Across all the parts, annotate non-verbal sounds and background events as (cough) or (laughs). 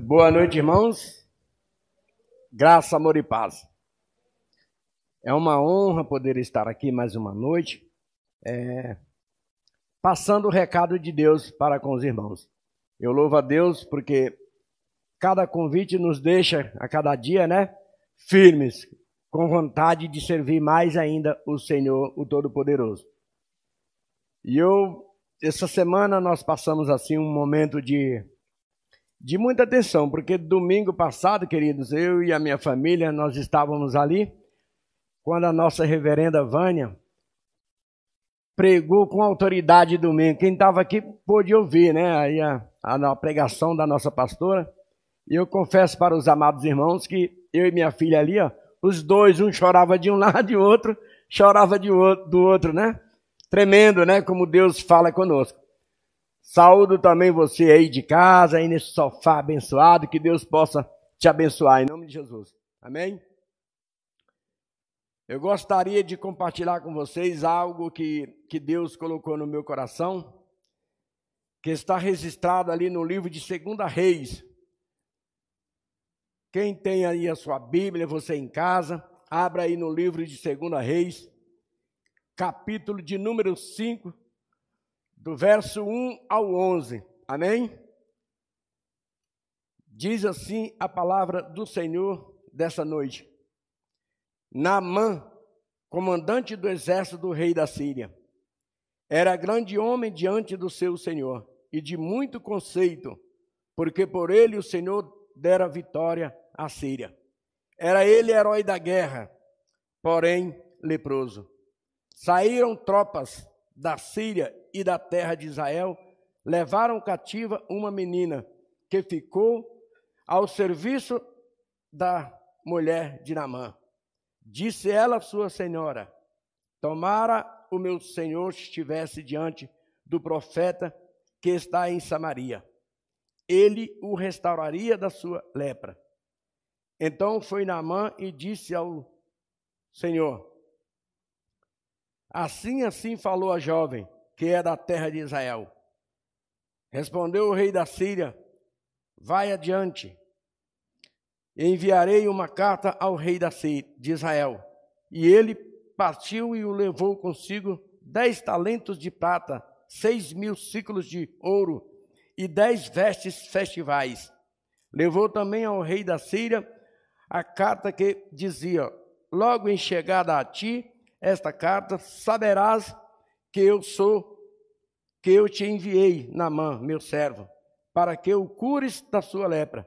Boa noite, irmãos. Graça, amor e paz. É uma honra poder estar aqui mais uma noite, é, passando o recado de Deus para com os irmãos. Eu louvo a Deus porque cada convite nos deixa a cada dia, né, firmes, com vontade de servir mais ainda o Senhor, o Todo-Poderoso. E eu, essa semana nós passamos assim um momento de de muita atenção, porque domingo passado, queridos, eu e a minha família, nós estávamos ali, quando a nossa reverenda Vânia pregou com autoridade domingo. Quem estava aqui pôde ouvir, né? Aí a, a, pregação da nossa pastora. E eu confesso para os amados irmãos que eu e minha filha ali, ó, os dois, um chorava de um (laughs) lado e outro chorava de outro, do outro, né? Tremendo, né? Como Deus fala conosco. Saúdo também você aí de casa, aí nesse sofá abençoado, que Deus possa te abençoar em nome de Jesus. Amém? Eu gostaria de compartilhar com vocês algo que, que Deus colocou no meu coração, que está registrado ali no livro de Segunda Reis. Quem tem aí a sua Bíblia, você em casa, abra aí no livro de Segunda Reis, capítulo de número 5, do verso 1 ao 11. Amém? Diz assim a palavra do Senhor dessa noite. Naamã, comandante do exército do rei da Síria, era grande homem diante do seu senhor e de muito conceito, porque por ele o Senhor dera vitória à Síria. Era ele herói da guerra, porém leproso. Saíram tropas da Síria e da terra de Israel, levaram cativa uma menina que ficou ao serviço da mulher de Namã. Disse ela à sua senhora: Tomara o meu senhor estivesse diante do profeta que está em Samaria. Ele o restauraria da sua lepra. Então foi Naamã e disse ao Senhor: Assim, assim falou a jovem, que é da terra de Israel. Respondeu o rei da Síria: Vai adiante. Enviarei uma carta ao rei da Síria, de Israel. E ele partiu e o levou consigo dez talentos de prata, seis mil ciclos de ouro e dez vestes festivais. Levou também ao rei da Síria a carta que dizia: Logo em chegada a ti, esta carta, saberás que eu sou, que eu te enviei, Namã, meu servo, para que o cures da sua lepra.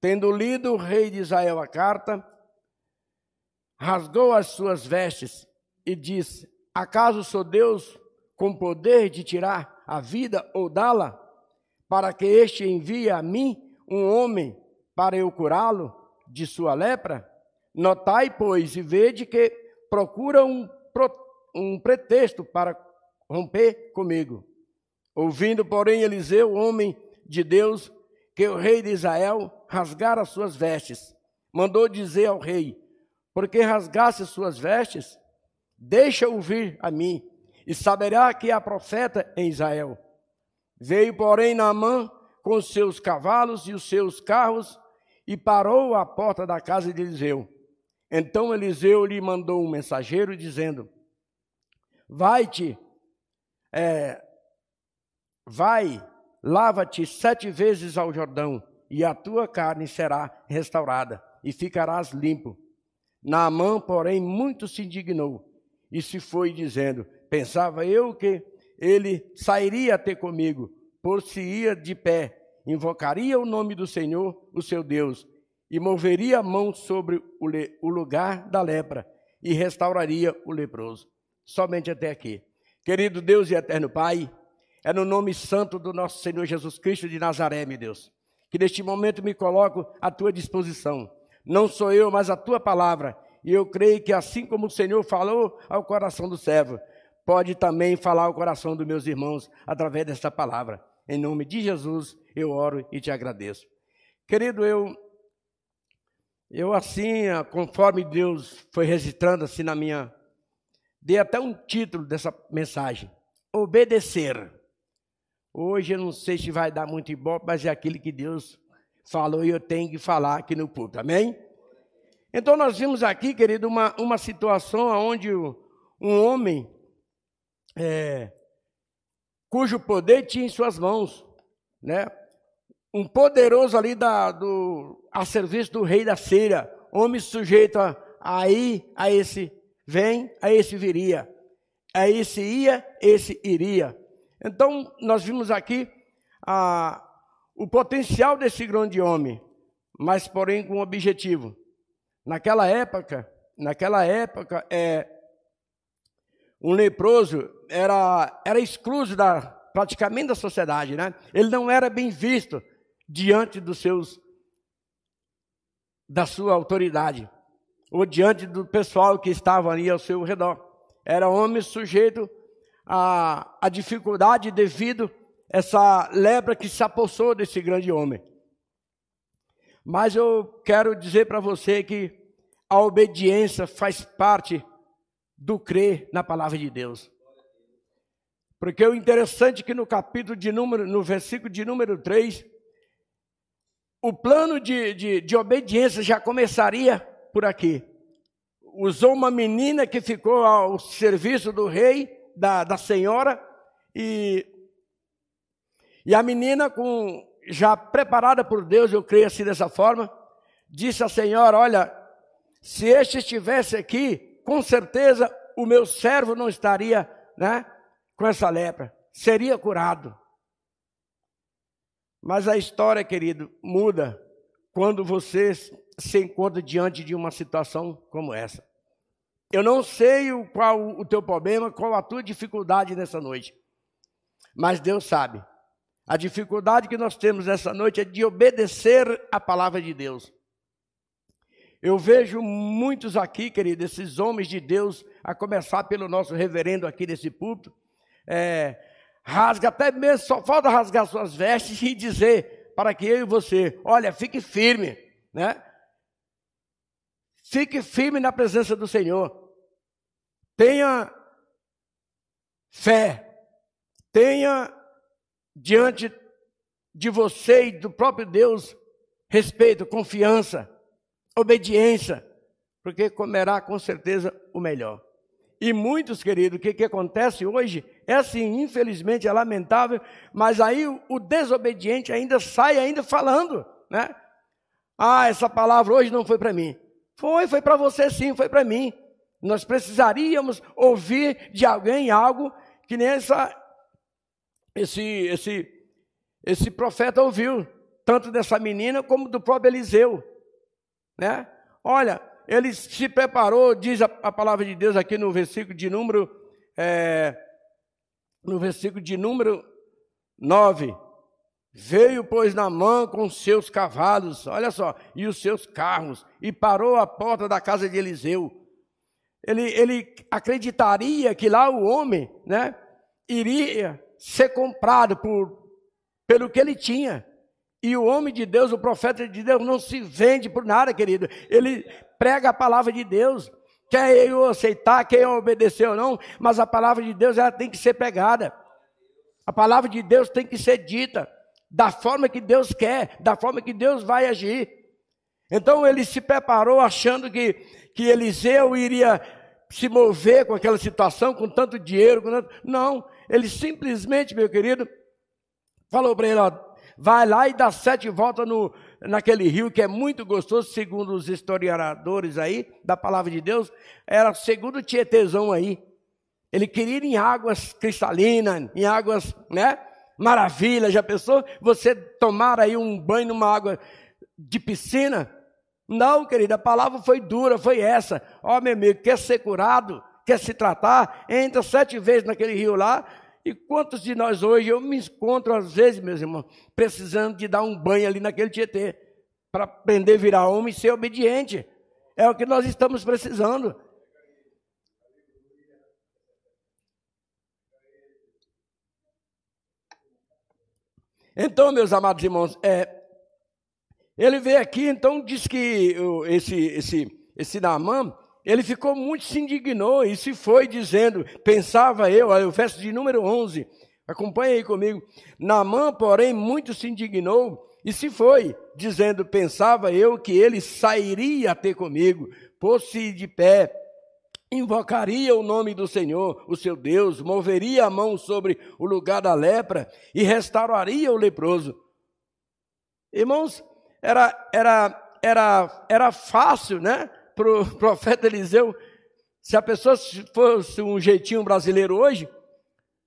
Tendo lido o rei de Israel a carta, rasgou as suas vestes e disse: Acaso sou Deus com poder de tirar a vida ou dá-la, para que este envie a mim um homem para eu curá-lo de sua lepra? Notai, pois, e vede que procura um, um pretexto para romper comigo. Ouvindo, porém, Eliseu, homem de Deus, que o rei de Israel rasgara suas vestes, mandou dizer ao rei: Porque rasgasse suas vestes, deixa-o vir a mim, e saberá que há profeta em Israel. Veio, porém, Naamã com seus cavalos e os seus carros e parou à porta da casa de Eliseu. Então Eliseu lhe mandou um mensageiro dizendo: Vai-te, é, vai, lava-te sete vezes ao Jordão, e a tua carne será restaurada, e ficarás limpo. Naamã, porém, muito se indignou e se foi dizendo: Pensava eu que ele sairia ter comigo, por-se-ia de pé, invocaria o nome do Senhor, o seu Deus, e moveria a mão sobre o, lugar da lepra e restauraria o leproso. Somente até aqui. Querido Deus e eterno Pai, é no nome santo do nosso Senhor Jesus Cristo de Nazaré, meu Deus, que neste momento me coloco à tua disposição. Não sou eu, mas a tua palavra. E eu creio que assim como o Senhor falou ao coração do servo, pode também falar ao coração dos meus irmãos através desta palavra. Em nome de Jesus, eu oro e te agradeço. Querido, eu eu assim, conforme Deus foi registrando assim na minha, dei até um título dessa mensagem: obedecer. Hoje eu não sei se vai dar muito ibope, mas é aquilo que Deus falou e eu tenho que falar aqui no púlpito, amém? Então nós vimos aqui, querido, uma, uma situação onde um homem é, cujo poder tinha em suas mãos, né? Um poderoso ali da, do, a serviço do rei da Síria, homem sujeito a, a ir a esse vem, a esse viria, a esse ia, esse iria. Então nós vimos aqui a, o potencial desse grande homem, mas porém com um objetivo. Naquela época, naquela época, é, um leproso era, era excluso da, praticamente da sociedade, né? Ele não era bem visto diante dos seus da sua autoridade ou diante do pessoal que estava ali ao seu redor. Era homem sujeito a, a dificuldade devido a essa lepra que se apossou desse grande homem. Mas eu quero dizer para você que a obediência faz parte do crer na palavra de Deus. Porque o interessante é que no capítulo de número, no versículo de número 3, o plano de, de, de obediência já começaria por aqui. Usou uma menina que ficou ao serviço do rei, da, da senhora, e, e a menina, com já preparada por Deus, eu creio assim dessa forma, disse à senhora: Olha, se este estivesse aqui, com certeza o meu servo não estaria né, com essa lepra, seria curado. Mas a história, querido, muda quando você se encontra diante de uma situação como essa. Eu não sei qual o teu problema, qual a tua dificuldade nessa noite, mas Deus sabe. A dificuldade que nós temos nessa noite é de obedecer a palavra de Deus. Eu vejo muitos aqui, querido, esses homens de Deus, a começar pelo nosso reverendo aqui desse púlpito, é, rasga até mesmo, só falta rasgar suas vestes e dizer para que eu e você, olha, fique firme, né? Fique firme na presença do Senhor. Tenha fé. Tenha diante de você e do próprio Deus respeito, confiança, obediência, porque comerá com certeza o melhor. E muitos, queridos, o que, que acontece hoje é assim, infelizmente é lamentável, mas aí o, o desobediente ainda sai ainda falando, né? Ah, essa palavra hoje não foi para mim. Foi, foi para você sim, foi para mim. Nós precisaríamos ouvir de alguém algo que nem essa, esse, esse, esse profeta ouviu, tanto dessa menina como do próprio Eliseu. Né? Olha, ele se preparou, diz a, a palavra de Deus aqui no versículo de número, é, no versículo de número 9. Veio, pois, na mão com seus cavalos, olha só, e os seus carros, e parou à porta da casa de Eliseu. Ele, ele acreditaria que lá o homem, né, iria ser comprado por, pelo que ele tinha. E o homem de Deus, o profeta de Deus, não se vende por nada, querido. Ele prega a palavra de Deus. Quer eu aceitar, quer eu obedecer ou não, mas a palavra de Deus ela tem que ser pregada. A palavra de Deus tem que ser dita da forma que Deus quer, da forma que Deus vai agir. Então ele se preparou achando que, que Eliseu iria se mover com aquela situação, com tanto dinheiro. Com tanto... Não, ele simplesmente, meu querido, falou para ele: ó, vai lá e dá sete voltas no, naquele rio que é muito gostoso, segundo os historiadores aí, da palavra de Deus, era segundo o Tietezão aí. Ele queria ir em águas cristalinas, em águas, né? Maravilha, já pensou? Você tomar aí um banho numa água de piscina? Não, querida, a palavra foi dura, foi essa. Ó, oh, meu amigo, quer ser curado, quer se tratar, entra sete vezes naquele rio lá e quantos de nós hoje, eu me encontro às vezes, meus irmãos, precisando de dar um banho ali naquele Tietê, para aprender a virar homem e ser obediente. É o que nós estamos precisando. Então, meus amados irmãos, é, ele veio aqui, então diz que esse, esse, esse Naamã, ele ficou muito, se indignou e se foi dizendo, pensava eu, o verso de número 11, Acompanhe aí comigo. Naamã, porém, muito se indignou e se foi, dizendo: Pensava eu que ele sairia a ter comigo, pôs-se de pé, invocaria o nome do Senhor, o seu Deus, moveria a mão sobre o lugar da lepra e restauraria o leproso. Irmãos, era, era, era, era fácil, né, para o (laughs) profeta Eliseu, se a pessoa fosse um jeitinho brasileiro hoje,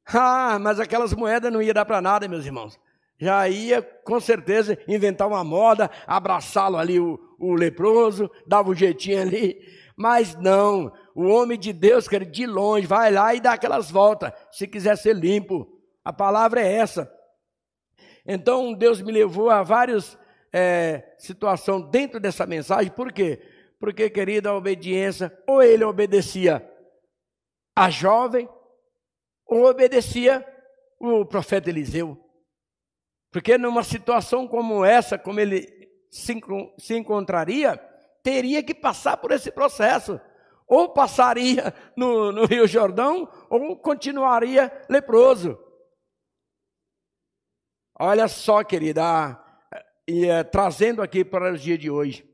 ah, mas aquelas moedas não ia dar para nada, meus irmãos já ia com certeza inventar uma moda, abraçá-lo ali, o, o, leproso, dava um jeitinho ali. Mas não, o homem de Deus, quer de longe, vai lá e dá aquelas voltas, se quiser ser limpo. A palavra é essa. Então Deus me levou a várias é, situações dentro dessa mensagem, por quê? Porque, querida, a obediência, ou ele obedecia a jovem, ou obedecia o profeta Eliseu. Porque numa situação como essa, como ele se, se encontraria, teria que passar por esse processo. Ou passaria no, no Rio Jordão, ou continuaria leproso. Olha só, querida, e, é, trazendo aqui para o dia de hoje.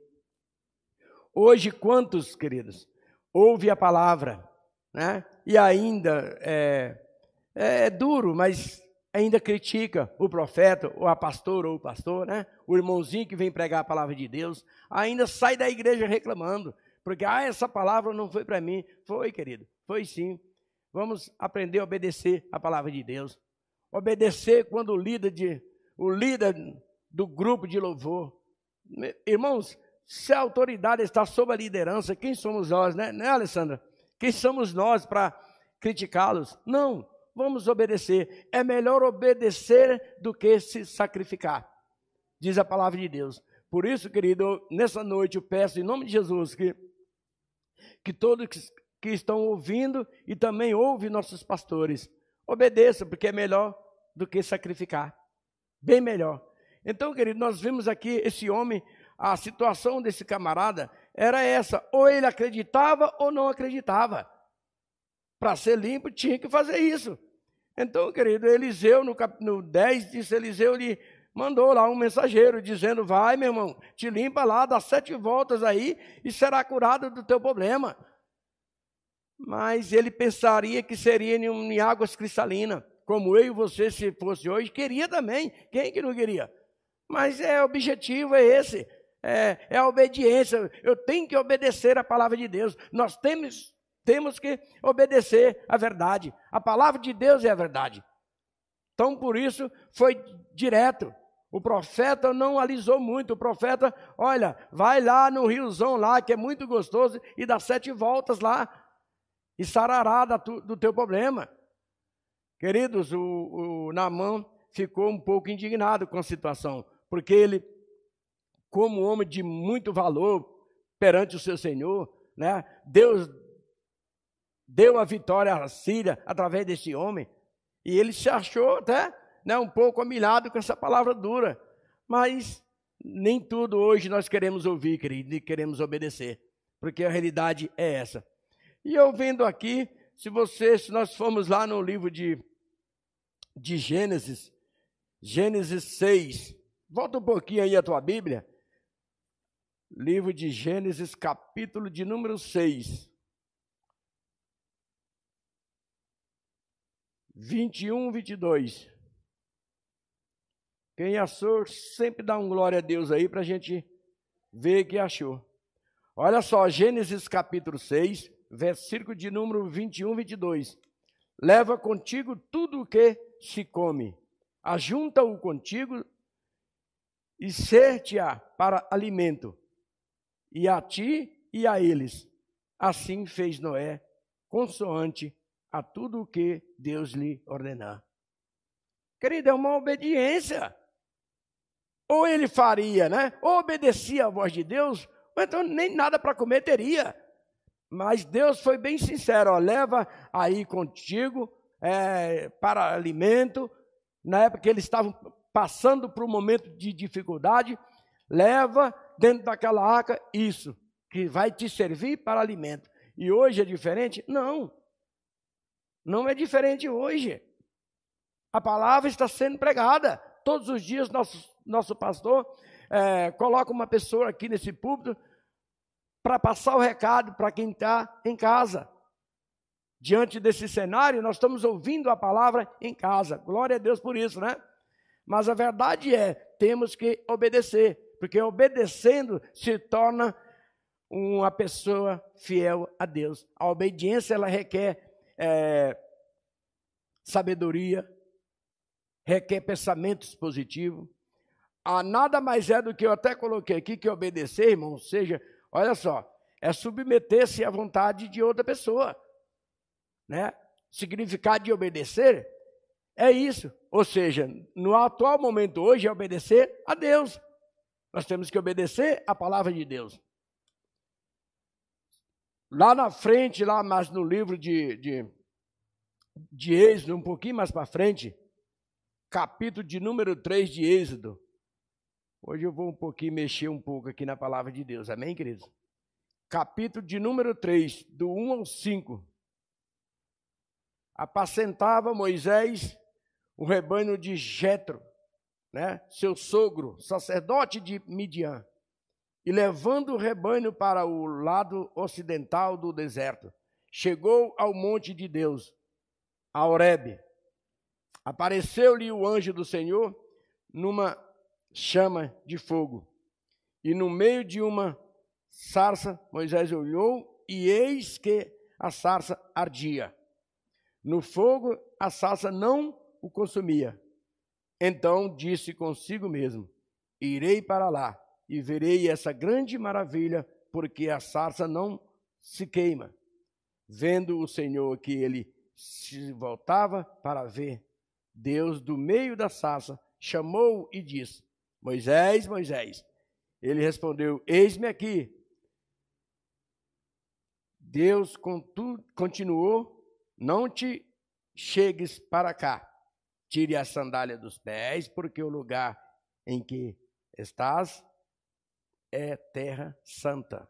Hoje, quantos, queridos, ouve a palavra, né? E ainda é, é duro, mas ainda critica o profeta, ou a pastora, ou o pastor, né? O irmãozinho que vem pregar a palavra de Deus, ainda sai da igreja reclamando, porque, ah, essa palavra não foi para mim. Foi, querido, foi sim. Vamos aprender a obedecer a palavra de Deus. Obedecer quando o líder, de, o líder do grupo de louvor. Irmãos, se a autoridade está sob a liderança, quem somos nós, né, né Alessandra? Quem somos nós para criticá-los? Não vamos obedecer. É melhor obedecer do que se sacrificar, diz a palavra de Deus. Por isso, querido, nessa noite eu peço em nome de Jesus que, que todos que estão ouvindo e também ouvem nossos pastores, obedeçam, porque é melhor do que sacrificar. Bem melhor. Então, querido, nós vimos aqui esse homem, a situação desse camarada era essa: ou ele acreditava ou não acreditava. Para ser limpo, tinha que fazer isso. Então, querido, Eliseu, no, cap... no 10, disse Eliseu, lhe mandou lá um mensageiro dizendo: Vai, meu irmão, te limpa lá, dá sete voltas aí e será curado do teu problema. Mas ele pensaria que seria em, águas cristalinas, como eu e você, se fosse hoje, queria também. Quem que não queria? Mas é o objetivo é esse. É, é a obediência. Eu tenho que obedecer a palavra de Deus. Nós temos temos que obedecer a verdade. A palavra de Deus é a verdade. Então, por isso, foi direto. O profeta não alisou muito. O profeta, olha, vai lá no riozão lá, que é muito gostoso, e dá sete voltas lá, e sarará do teu problema. Queridos, o, o Namã ficou um pouco indignado com a situação, porque ele, como homem de muito valor perante o seu Senhor, né, Deus deu a vitória à Síria através desse homem. E ele se achou até né, um pouco humilhado com essa palavra dura. Mas nem tudo hoje nós queremos ouvir, querido, e queremos obedecer. Porque a realidade é essa. E eu vendo aqui, se você, se nós formos lá no livro de, de Gênesis, Gênesis 6, volta um pouquinho aí a tua Bíblia. Livro de Gênesis, capítulo de número 6. 21, 22. Quem achou, sempre dá um glória a Deus aí para a gente ver que achou. Olha só, Gênesis capítulo 6, versículo de número 21, 22. Leva contigo tudo o que se come, ajunta-o contigo e ser-te-á para alimento, e a ti e a eles. Assim fez Noé, consoante a tudo o que Deus lhe ordenar. Querido, é uma obediência. Ou ele faria, né? Ou obedecia à voz de Deus, ou então nem nada para comer teria. Mas Deus foi bem sincero, ó, leva aí contigo é, para alimento. Na época que eles estavam passando por um momento de dificuldade, leva dentro daquela arca isso, que vai te servir para alimento. E hoje é diferente? Não. Não é diferente hoje. a palavra está sendo pregada. Todos os dias, nosso, nosso pastor é, coloca uma pessoa aqui nesse púlpito para passar o recado para quem está em casa. Diante desse cenário, nós estamos ouvindo a palavra em casa. Glória a Deus por isso, né? Mas a verdade é, temos que obedecer, porque obedecendo se torna uma pessoa fiel a Deus. A obediência ela requer é, sabedoria, requer pensamentos positivos. Ah, nada mais é do que eu até coloquei aqui que obedecer, irmão, ou seja, olha só, é submeter-se à vontade de outra pessoa né? Significado de obedecer é isso. Ou seja, no atual momento hoje é obedecer a Deus. Nós temos que obedecer a palavra de Deus. Lá na frente, lá mais no livro de, de, de Êxodo, um pouquinho mais para frente, capítulo de número 3 de Êxodo. Hoje eu vou um pouquinho mexer um pouco aqui na palavra de Deus, amém, queridos? Capítulo de número 3, do 1 ao 5 apacentava Moisés o rebanho de Jetro, né, seu sogro, sacerdote de Midian, e levando o rebanho para o lado ocidental do deserto, chegou ao monte de Deus, a Horebe. Apareceu-lhe o anjo do Senhor numa chama de fogo, e no meio de uma sarça Moisés olhou, e eis que a sarça ardia no fogo a salsa não o consumia. Então disse consigo mesmo: Irei para lá e verei essa grande maravilha, porque a sarça não se queima. Vendo o Senhor que ele se voltava para ver, Deus, do meio da sarça, chamou e disse: Moisés, Moisés. Ele respondeu: Eis-me aqui. Deus continuou não te chegues para cá. Tire a sandália dos pés, porque o lugar em que estás é terra santa.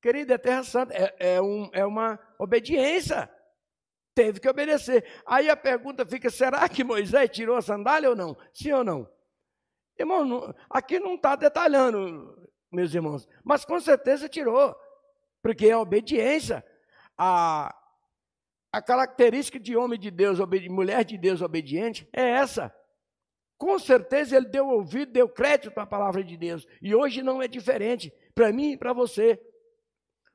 Querido, é terra santa, é, é, um, é uma obediência. Teve que obedecer. Aí a pergunta fica: será que Moisés tirou a sandália ou não? Sim ou não? Irmão, aqui não está detalhando, meus irmãos, mas com certeza tirou, porque é obediência. A, a característica de homem de Deus, mulher de Deus obediente é essa. Com certeza ele deu ouvido, deu crédito à palavra de Deus. E hoje não é diferente, para mim e para você.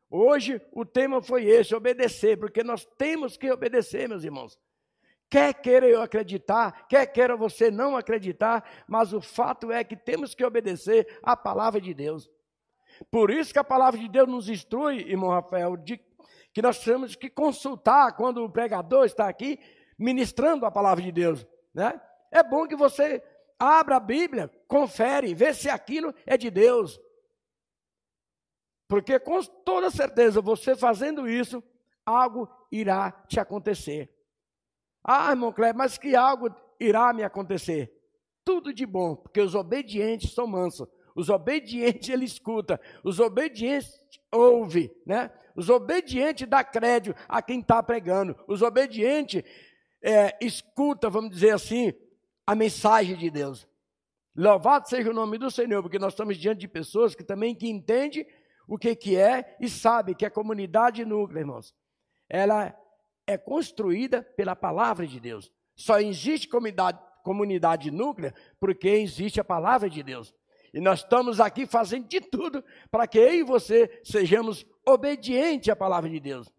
Hoje o tema foi esse: obedecer, porque nós temos que obedecer, meus irmãos. Quer queira eu acreditar, quer queira você não acreditar, mas o fato é que temos que obedecer à palavra de Deus. Por isso que a palavra de Deus nos instrui, irmão Rafael, de que nós temos que consultar quando o pregador está aqui ministrando a palavra de Deus. Né? É bom que você abra a Bíblia, confere, vê se aquilo é de Deus. Porque com toda certeza, você fazendo isso, algo irá te acontecer. Ah, irmão Cleber, mas que algo irá me acontecer? Tudo de bom, porque os obedientes são mansos. Os obedientes ele escuta, os obedientes ouve, né? Os obedientes dá crédito a quem está pregando. Os obedientes é, escuta, vamos dizer assim, a mensagem de Deus. Louvado seja o nome do Senhor, porque nós estamos diante de pessoas que também que entendem o que, que é e sabe que a comunidade núclea, irmãos, ela é construída pela palavra de Deus. Só existe comunidade, comunidade núclea porque existe a palavra de Deus. E nós estamos aqui fazendo de tudo para que eu e você sejamos obedientes à palavra de Deus,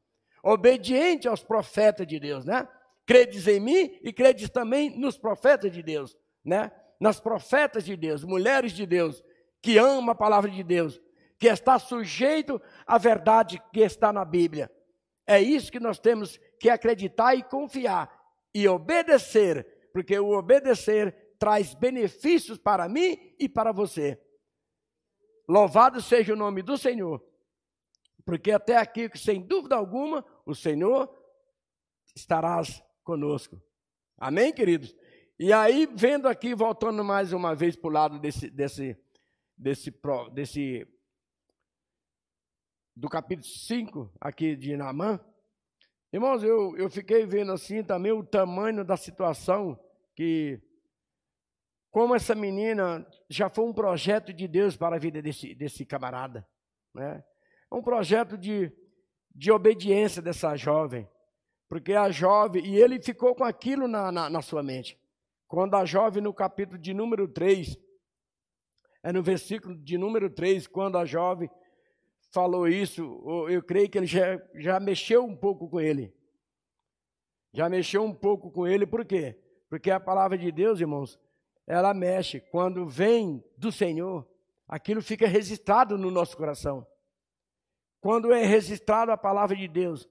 obediente aos profetas de Deus, né? Credes em mim e credes também nos profetas de Deus, né? Nas profetas de Deus, mulheres de Deus, que ama a palavra de Deus, que está sujeito à verdade que está na Bíblia. É isso que nós temos que acreditar e confiar e obedecer, porque o obedecer traz benefícios para mim e para você. Louvado seja o nome do Senhor, porque até aqui, sem dúvida alguma, o Senhor estarás conosco. Amém, queridos? E aí, vendo aqui, voltando mais uma vez para o lado desse, desse, desse, desse, do capítulo 5 aqui de Naamã, Irmãos, eu, eu fiquei vendo assim também o tamanho da situação que, como essa menina já foi um projeto de Deus para a vida desse, desse camarada, né? Um projeto de, de obediência dessa jovem, porque a jovem, e ele ficou com aquilo na, na, na sua mente. Quando a jovem, no capítulo de número 3, é no versículo de número 3, quando a jovem falou isso, eu creio que ele já, já mexeu um pouco com ele. Já mexeu um pouco com ele, por quê? Porque a palavra de Deus, irmãos, ela mexe. Quando vem do Senhor, aquilo fica registrado no nosso coração. Quando é registrado a palavra de Deus,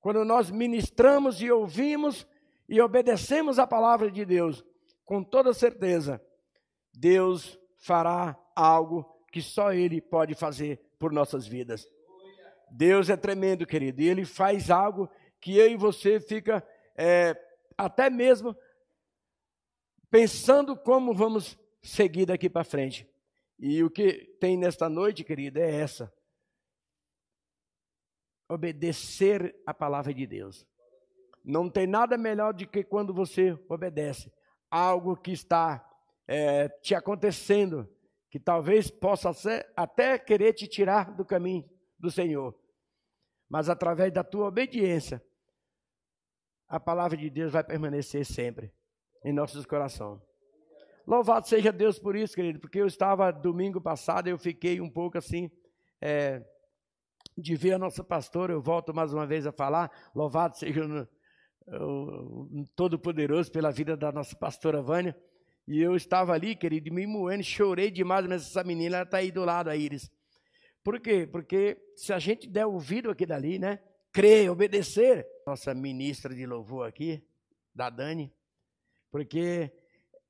quando nós ministramos e ouvimos e obedecemos a palavra de Deus, com toda certeza, Deus fará algo que só Ele pode fazer por nossas vidas. Deus é tremendo, querido, e Ele faz algo que eu e você fica é, até mesmo pensando como vamos seguir daqui para frente. E o que tem nesta noite, querido, é essa: obedecer a palavra de Deus. Não tem nada melhor do que quando você obedece algo que está é, te acontecendo, que talvez possa ser, até querer te tirar do caminho do Senhor. Mas através da tua obediência, a palavra de Deus vai permanecer sempre em nossos corações. Louvado seja Deus por isso, querido, porque eu estava domingo passado, eu fiquei um pouco assim, é, de ver a nossa pastora, eu volto mais uma vez a falar, louvado seja o, o Todo-Poderoso pela vida da nossa pastora Vânia, e eu estava ali, querido, me moendo, chorei demais, mas essa menina, ela está aí do lado, a Iris. Por quê? Porque se a gente der ouvido aqui dali, né, crer, obedecer, nossa ministra de louvor aqui, da Dani, porque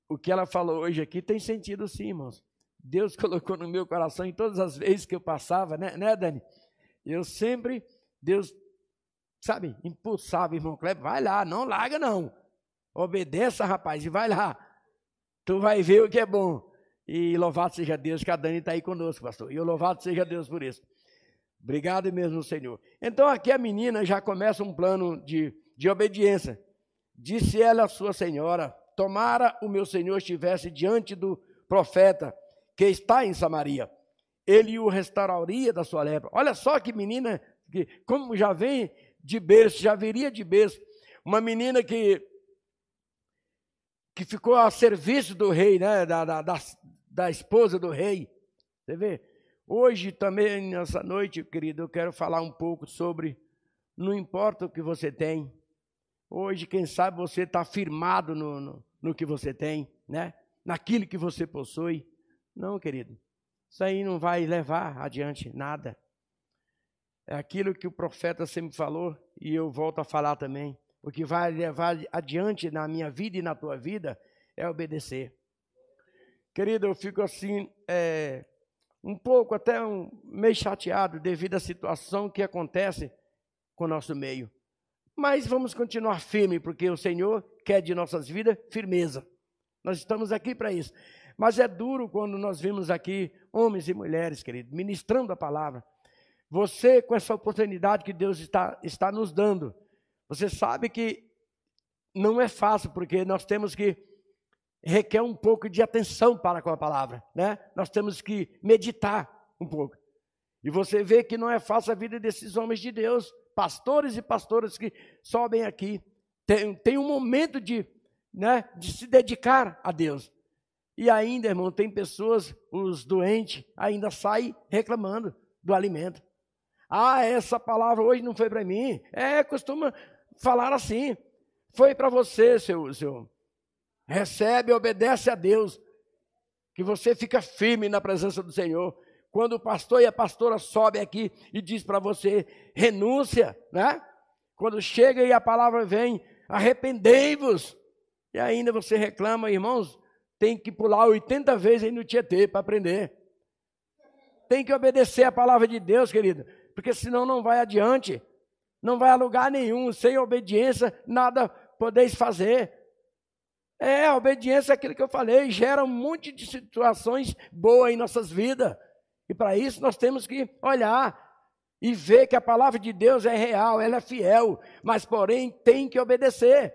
o que ela falou hoje aqui tem sentido sim, irmãos. Deus (laughs) colocou no meu coração em todas as vezes que eu passava, né, né Dani? Eu sempre, Deus, sabe, impulsava, irmão Kleber, vai lá, não larga não. Obedeça, rapaz, e vai lá. Tu vai ver o que é bom. E louvado seja Deus que a Dani está aí conosco, pastor. E eu louvado seja Deus por isso. Obrigado mesmo, Senhor. Então aqui a menina já começa um plano de, de obediência. Disse ela à sua senhora: Tomara o meu senhor estivesse diante do profeta que está em Samaria ele o restauraria da sua lepra. Olha só que menina, que, como já vem de berço, já viria de berço. Uma menina que, que ficou a serviço do rei, né, da, da, da, da esposa do rei. Você vê? Hoje também, nessa noite, querido, eu quero falar um pouco sobre não importa o que você tem. Hoje, quem sabe você está firmado no, no, no que você tem, né? Naquilo que você possui. Não, querido. Isso aí não vai levar adiante nada. É aquilo que o profeta sempre falou, e eu volto a falar também. O que vai levar adiante na minha vida e na tua vida é obedecer. Querido, eu fico assim, é, um pouco até um, meio chateado devido à situação que acontece com o nosso meio. Mas vamos continuar firme, porque o Senhor quer de nossas vidas firmeza. Nós estamos aqui para isso. Mas é duro quando nós vimos aqui homens e mulheres, querido, ministrando a palavra. Você, com essa oportunidade que Deus está, está nos dando, você sabe que não é fácil, porque nós temos que requer um pouco de atenção para com a palavra, né? Nós temos que meditar um pouco. E você vê que não é fácil a vida desses homens de Deus, pastores e pastoras que sobem aqui. Tem, tem um momento de, né, de se dedicar a Deus. E ainda, irmão, tem pessoas, os doentes, ainda saem reclamando do alimento. Ah, essa palavra hoje não foi para mim. É, costuma falar assim. Foi para você, seu, seu. Recebe, obedece a Deus. Que você fica firme na presença do Senhor. Quando o pastor e a pastora sobem aqui e diz para você, renúncia, né? Quando chega e a palavra vem, arrependei-vos. E ainda você reclama, irmãos, tem que pular 80 vezes aí no Tietê para aprender. Tem que obedecer a palavra de Deus, querido, porque senão não vai adiante. Não vai a lugar nenhum. Sem obediência, nada podeis fazer. É, a obediência é aquilo que eu falei, gera um monte de situações boas em nossas vidas. E para isso nós temos que olhar. e ver que a palavra de Deus é real, ela é fiel, mas porém tem que obedecer.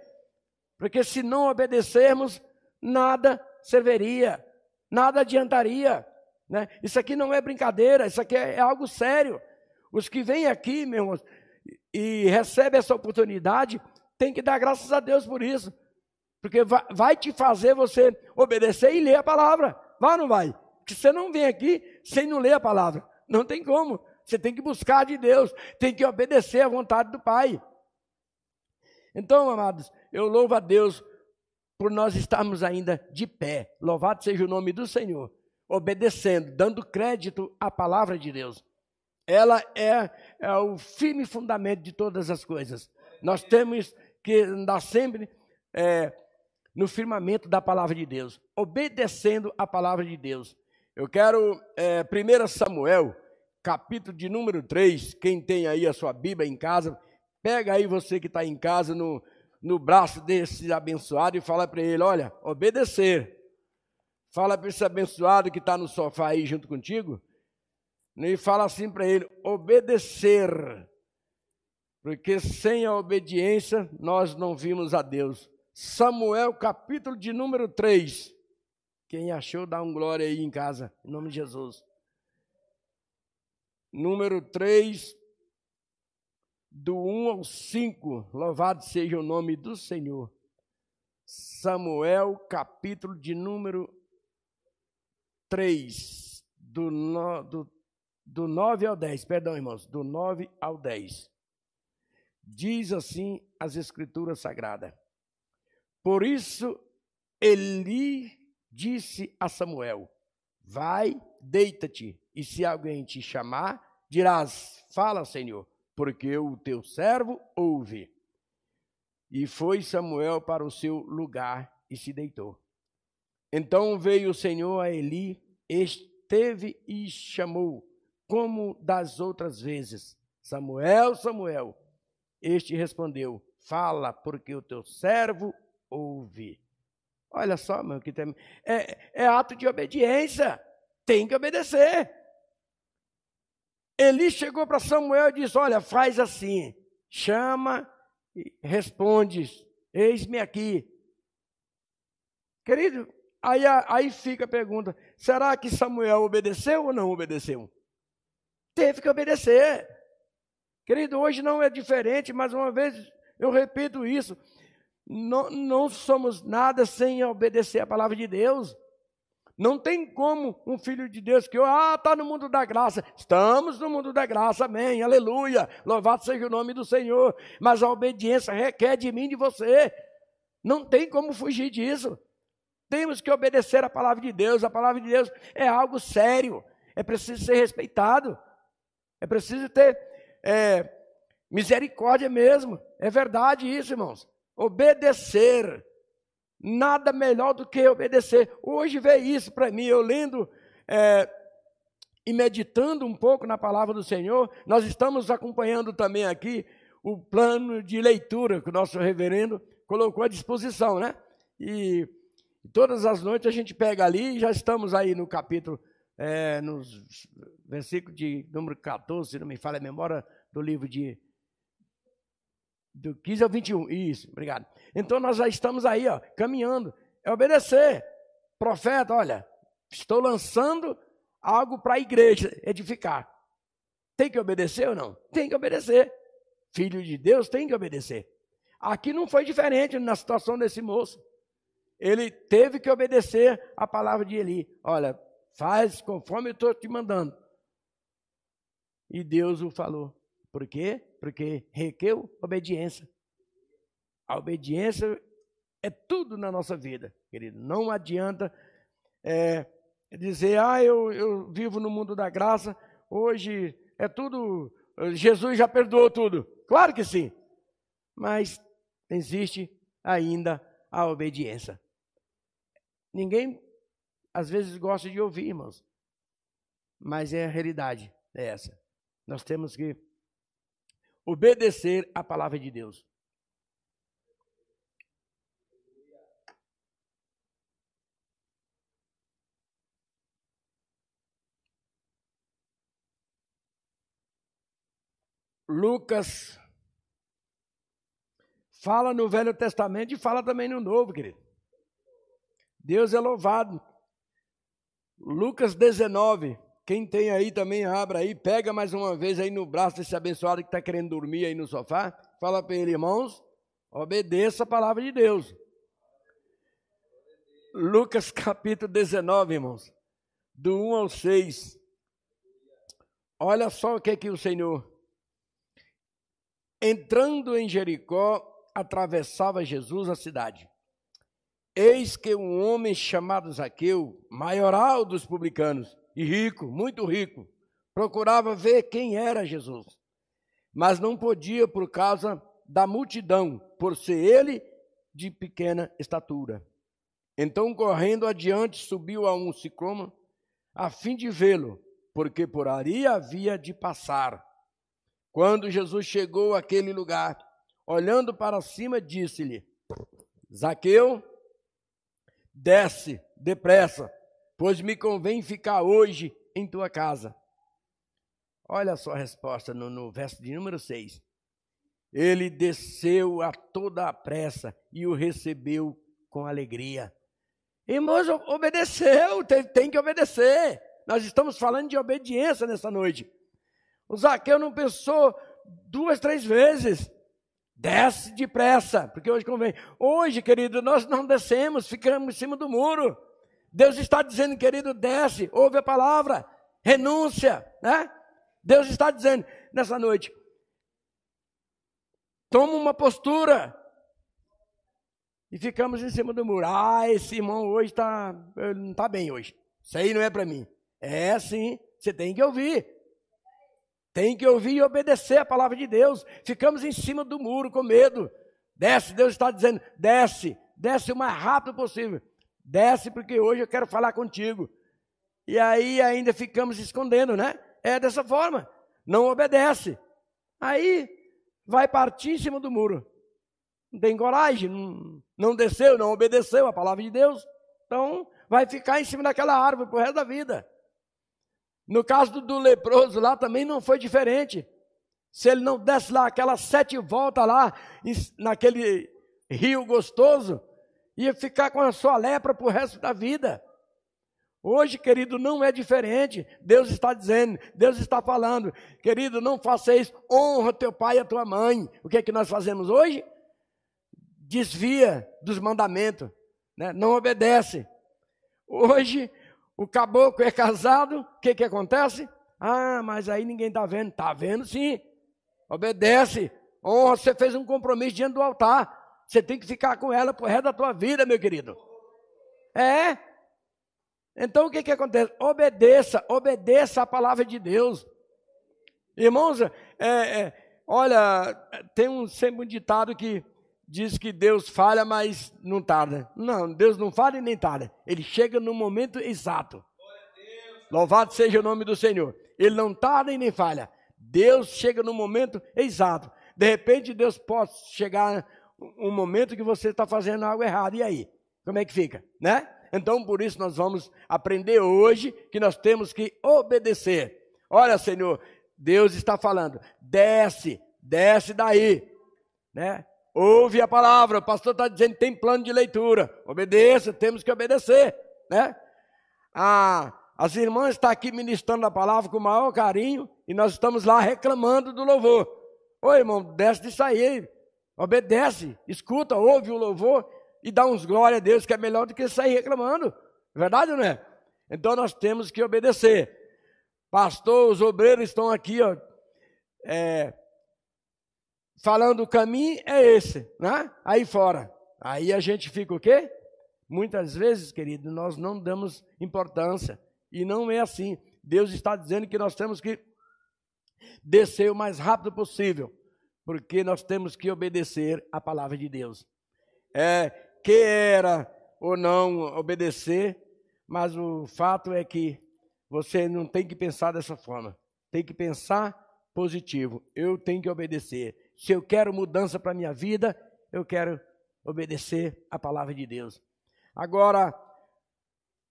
Porque se não obedecermos, nada serviria, nada adiantaria. Né? Isso aqui não é brincadeira, isso aqui é, é algo sério. Os que vêm aqui, meu irmão, e recebem essa oportunidade, tem que dar graças a Deus por isso. Porque vai, vai te fazer você obedecer e ler a palavra. Vai ou não vai? Porque você não vem aqui sem não ler a palavra. Não tem como. Você tem que buscar de Deus, tem que obedecer à vontade do Pai. Então, amados, eu louvo a Deus por nós estarmos ainda de pé. Louvado seja o nome do Senhor, obedecendo, dando crédito à palavra de Deus. Ela é, é o firme fundamento de todas as coisas. Nós temos que andar sempre é, no firmamento da palavra de Deus, obedecendo a palavra de Deus. Eu quero, é, 1 Samuel, capítulo de número 3, quem tem aí a sua Bíblia em casa, pega aí você que está em casa no, no braço desse abençoado e fala para ele: olha, obedecer. Fala para esse abençoado que está no sofá aí junto contigo, e fala assim para ele: obedecer. Porque sem a obediência nós não vimos a Deus. Samuel, capítulo de número 3. Quem achou, dá um glória aí em casa, em nome de Jesus. Número 3, do 1 ao 5. Louvado seja o nome do Senhor. Samuel, capítulo de número 3, do, no, do do 9 ao 10, perdão, irmãos, do 9 ao 10. Diz assim as Escrituras Sagradas. Por isso, Eli disse a Samuel: Vai, deita-te, e se alguém te chamar, dirás: Fala, Senhor, porque o teu servo ouve. E foi Samuel para o seu lugar e se deitou. Então veio o Senhor a Eli, esteve e chamou como das outras vezes: Samuel, Samuel. Este respondeu: Fala, porque o teu servo ouve. Olha só, meu, que tem... é, é ato de obediência. Tem que obedecer. Eli chegou para Samuel e disse: Olha, faz assim, chama e responde: Eis-me aqui. Querido, aí, aí fica a pergunta: será que Samuel obedeceu ou não obedeceu? Teve que obedecer. Querido, hoje não é diferente, mais uma vez eu repito isso. Não, não somos nada sem obedecer a palavra de Deus. Não tem como um filho de Deus que, ah, está no mundo da graça. Estamos no mundo da graça, amém, aleluia. Louvado seja o nome do Senhor. Mas a obediência requer de mim e de você. Não tem como fugir disso. Temos que obedecer a palavra de Deus. A palavra de Deus é algo sério. É preciso ser respeitado. É preciso ter é, misericórdia mesmo. É verdade isso, irmãos. Obedecer. Nada melhor do que obedecer. Hoje veio isso para mim, eu lendo é, e meditando um pouco na palavra do Senhor. Nós estamos acompanhando também aqui o plano de leitura que o nosso reverendo colocou à disposição, né? E todas as noites a gente pega ali já estamos aí no capítulo é, nos versículos de número 14, se não me falha a memória, do livro de do 15 ao 21. Isso, obrigado. Então nós já estamos aí, ó, caminhando. É obedecer. Profeta, olha, estou lançando algo para a igreja edificar. Tem que obedecer ou não? Tem que obedecer. Filho de Deus tem que obedecer. Aqui não foi diferente na situação desse moço. Ele teve que obedecer a palavra de Eli. Olha, Faz conforme eu estou te mandando. E Deus o falou. Por quê? Porque requeu obediência. A obediência é tudo na nossa vida, querido. Não adianta é, dizer, ah, eu, eu vivo no mundo da graça, hoje é tudo, Jesus já perdoou tudo. Claro que sim. Mas existe ainda a obediência. Ninguém às vezes gosta de ouvir, irmãos. Mas é a realidade, é essa. Nós temos que obedecer a palavra de Deus. Lucas fala no Velho Testamento e fala também no Novo, querido. Deus é louvado. Lucas 19. Quem tem aí também, abra aí, pega mais uma vez aí no braço desse abençoado que está querendo dormir aí no sofá. Fala para ele, irmãos, obedeça a palavra de Deus. Lucas (laughs) capítulo 19, irmãos, do 1 ao 6. Olha só o que é que o Senhor. Entrando em Jericó, atravessava Jesus a cidade. Eis que um homem chamado Zaqueu, maioral dos publicanos, e rico, muito rico, procurava ver quem era Jesus, mas não podia por causa da multidão, por ser ele de pequena estatura. Então, correndo adiante, subiu a um sicômoro, a fim de vê-lo, porque por ali havia de passar. Quando Jesus chegou àquele lugar, olhando para cima, disse-lhe: Zaqueu, desce depressa, pois me convém ficar hoje em tua casa. Olha só a resposta no, no verso de número 6. Ele desceu a toda a pressa e o recebeu com alegria. Irmãos, obedeceu, tem, tem que obedecer. Nós estamos falando de obediência nessa noite. O Zaqueu não pensou duas, três vezes. Desce depressa, porque hoje convém. Hoje, querido, nós não descemos, ficamos em cima do muro. Deus está dizendo, querido, desce, ouve a palavra, renúncia, né? Deus está dizendo nessa noite, toma uma postura. E ficamos em cima do muro. Ah, esse irmão hoje está, não está bem hoje. Isso aí não é para mim. É sim, você tem que ouvir. Tem que ouvir e obedecer a palavra de Deus. Ficamos em cima do muro com medo. Desce, Deus está dizendo, desce, desce o mais rápido possível. Desce, porque hoje eu quero falar contigo. E aí ainda ficamos escondendo, né? É dessa forma. Não obedece. Aí vai partir em cima do muro. Não tem coragem, não, não desceu, não obedeceu a palavra de Deus. Então vai ficar em cima daquela árvore pro resto da vida. No caso do, leproso lá também não foi diferente. Se ele não desse lá aquelas sete voltas lá, naquele rio gostoso, ia ficar com a sua lepra para o resto da vida. Hoje, querido, não é diferente. Deus está dizendo, Deus está falando, querido, não faça isso, honra teu pai e a tua mãe. O que é que nós fazemos hoje? Desvia dos mandamentos, né? não obedece. Hoje, o caboclo é casado, o que, que acontece? Ah, mas aí ninguém está vendo. Está vendo sim. Obedece. Honra, você fez um compromisso diante do altar. Você tem que ficar com ela pro resto da tua vida, meu querido. É. Então o que que acontece? Obedeça, obedeça a palavra de Deus. Irmãos, é, é, olha, tem um, sempre um ditado que diz que Deus falha, mas não tarda. Não, Deus não falha e nem tarda. Ele chega no momento exato. Louvado seja o nome do Senhor. Ele não tarda e nem falha. Deus chega no momento exato. De repente, Deus pode chegar um momento que você está fazendo algo errado. E aí? Como é que fica? Né? Então, por isso, nós vamos aprender hoje que nós temos que obedecer. Olha, Senhor, Deus está falando, desce, desce daí. Né? Ouve a palavra, o pastor está dizendo tem plano de leitura. Obedeça, temos que obedecer. Né? Ah, as irmãs estão aqui ministrando a palavra com o maior carinho e nós estamos lá reclamando do louvor. Ô irmão, desce disso aí, Obedece, escuta, ouve o louvor e dá uns glória a Deus, que é melhor do que sair reclamando. É verdade ou não é? Então nós temos que obedecer. Pastor, os obreiros estão aqui, ó, é, falando o caminho é esse, né? Aí fora. Aí a gente fica o quê? Muitas vezes, querido, nós não damos importância. E não é assim. Deus está dizendo que nós temos que descer o mais rápido possível porque nós temos que obedecer a palavra de Deus. É, queira ou não obedecer, mas o fato é que você não tem que pensar dessa forma. Tem que pensar positivo. Eu tenho que obedecer. Se eu quero mudança para a minha vida, eu quero obedecer a palavra de Deus. Agora,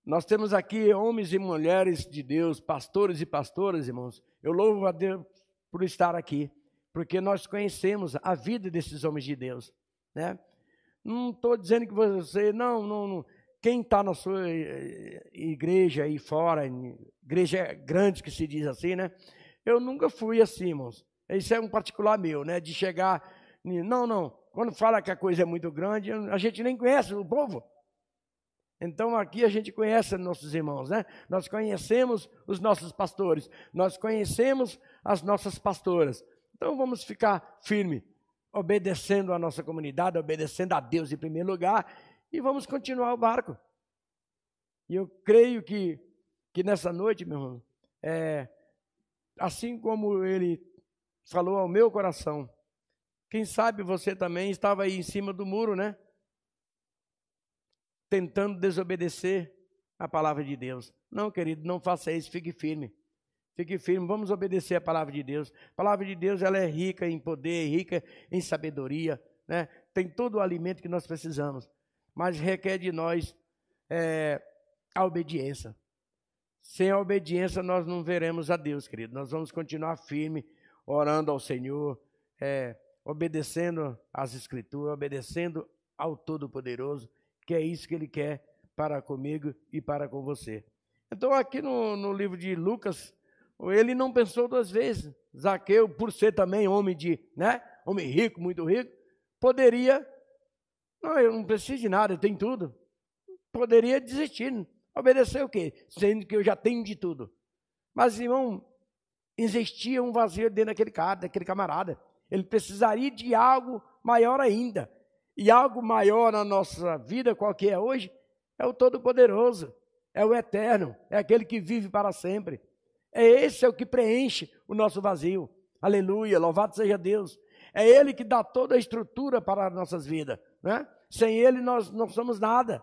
nós temos aqui homens e mulheres de Deus, pastores e pastoras, irmãos. Eu louvo a Deus por estar aqui porque nós conhecemos a vida desses homens de Deus, né? Não estou dizendo que você, não, não, não quem está na sua eh, igreja aí fora, igreja grande que se diz assim, né? Eu nunca fui assim, irmãos. Isso é um particular meu, né? De chegar. Não, não. Quando fala que a coisa é muito grande, a gente nem conhece o povo. Então aqui a gente conhece nossos irmãos, né? Nós conhecemos os nossos pastores, nós conhecemos as nossas pastoras. Então vamos ficar firme, obedecendo a nossa comunidade, obedecendo a Deus em primeiro lugar, e vamos continuar o barco. E eu creio que, que nessa noite, meu irmão, é, assim como ele falou ao meu coração, quem sabe você também estava aí em cima do muro, né? Tentando desobedecer a palavra de Deus. Não, querido, não faça isso, fique firme. Fique firme, vamos obedecer a palavra de Deus. A palavra de Deus ela é rica em poder, rica em sabedoria, né? tem todo o alimento que nós precisamos, mas requer de nós é, a obediência. Sem a obediência, nós não veremos a Deus, querido. Nós vamos continuar firme, orando ao Senhor, é, obedecendo às Escrituras, obedecendo ao Todo-Poderoso, que é isso que Ele quer para comigo e para com você. Então, aqui no, no livro de Lucas, ele não pensou duas vezes. Zaqueu, por ser também homem de, né, homem rico, muito rico, poderia, não, eu não preciso de nada, eu tenho tudo. Poderia desistir, Obedecer o quê? Sendo que eu já tenho de tudo. Mas, irmão, existia um vazio dentro daquele cara, daquele camarada. Ele precisaria de algo maior ainda. E algo maior na nossa vida, qual que é hoje, é o Todo-Poderoso, é o Eterno, é aquele que vive para sempre. É esse é o que preenche o nosso vazio. Aleluia, louvado seja Deus. É Ele que dá toda a estrutura para as nossas vidas. Né? Sem Ele nós não somos nada.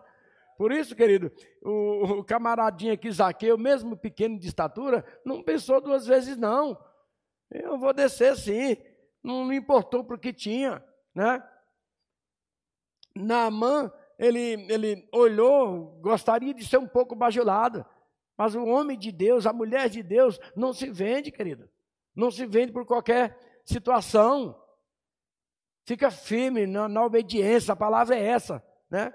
Por isso, querido, o, o camaradinho aqui, Zaqueu, mesmo pequeno de estatura, não pensou duas vezes, não. Eu vou descer sim. Não me importou porque tinha, né? Naamã, ele, ele olhou, gostaria de ser um pouco bajulado. Mas o homem de Deus, a mulher de Deus, não se vende, querido. Não se vende por qualquer situação. Fica firme na, na obediência, a palavra é essa, né?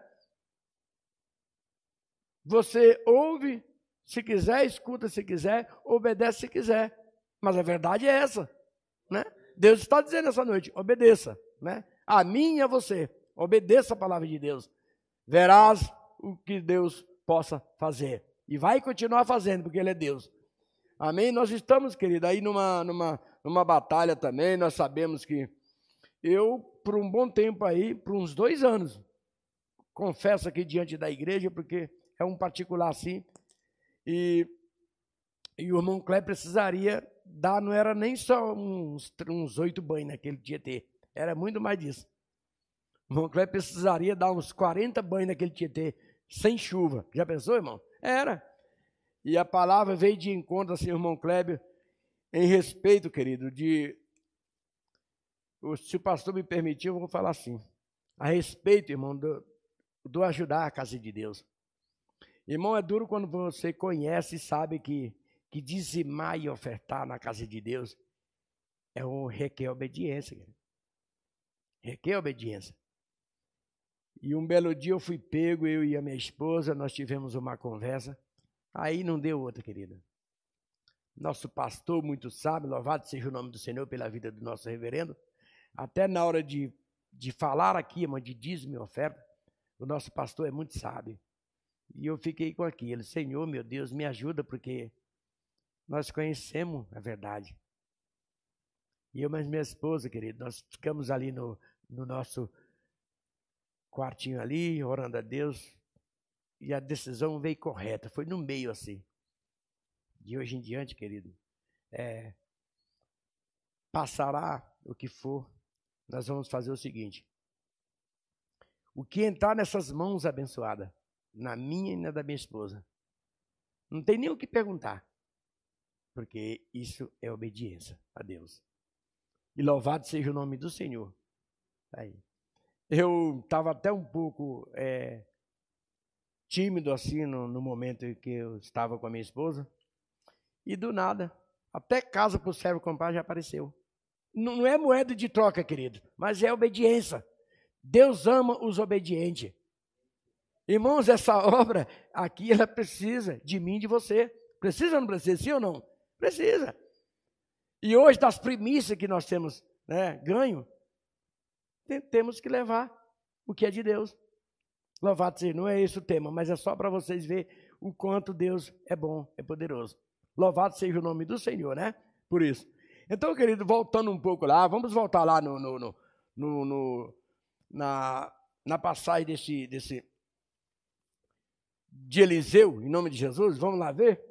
Você ouve se quiser, escuta se quiser, obedece se quiser. Mas a verdade é essa, né? Deus está dizendo essa noite, obedeça, né? A mim e a você, obedeça a palavra de Deus. Verás o que Deus possa fazer. E vai continuar fazendo, porque Ele é Deus. Amém? Nós estamos, querido, aí numa, numa, numa batalha também. Nós sabemos que eu, por um bom tempo aí, por uns dois anos, confesso aqui diante da igreja, porque é um particular assim. E, e o irmão Clé precisaria dar, não era nem só uns, uns oito banhos naquele Tietê, era muito mais disso. O irmão Clé precisaria dar uns 40 banhos naquele Tietê, sem chuva. Já pensou, irmão? Era. E a palavra veio de encontro, assim, irmão Kleber, em respeito, querido, de. Se o pastor me permitir, eu vou falar assim. A respeito, irmão, do, do ajudar a casa de Deus. Irmão, é duro quando você conhece e sabe que, que dizimar e ofertar na casa de Deus é um requer obediência. Requer obediência. E um belo dia eu fui pego, eu e a minha esposa, nós tivemos uma conversa. Aí não deu outra, querida. Nosso pastor, muito sábio, louvado seja o nome do Senhor pela vida do nosso reverendo. Até na hora de, de falar aqui, irmão, de dízimo e oferta, o nosso pastor é muito sábio. E eu fiquei com aquilo, Senhor, meu Deus, me ajuda, porque nós conhecemos a verdade. E eu, mas minha esposa, querido, nós ficamos ali no, no nosso quartinho ali, orando a Deus, e a decisão veio correta, foi no meio assim. De hoje em diante, querido, é, passará o que for, nós vamos fazer o seguinte: o que entrar nessas mãos abençoadas, na minha e na da minha esposa. Não tem nem o que perguntar, porque isso é obediência a Deus. E louvado seja o nome do Senhor. Aí. Eu estava até um pouco é, tímido assim no, no momento em que eu estava com a minha esposa, e do nada, até casa para o servo comprar já apareceu. Não é moeda de troca, querido, mas é obediência. Deus ama os obedientes. Irmãos, essa (laughs) obra aqui, ela precisa de mim de você. Precisa ou não precisa? Sim ou não? Precisa. E hoje, das primícias que nós temos né, ganho, temos que levar o que é de Deus. Louvado seja, não é esse o tema, mas é só para vocês verem o quanto Deus é bom, é poderoso. Louvado seja o nome do Senhor, né? Por isso. Então, querido, voltando um pouco lá, vamos voltar lá no, no, no, no na, na passagem desse, desse de Eliseu, em nome de Jesus. Vamos lá ver?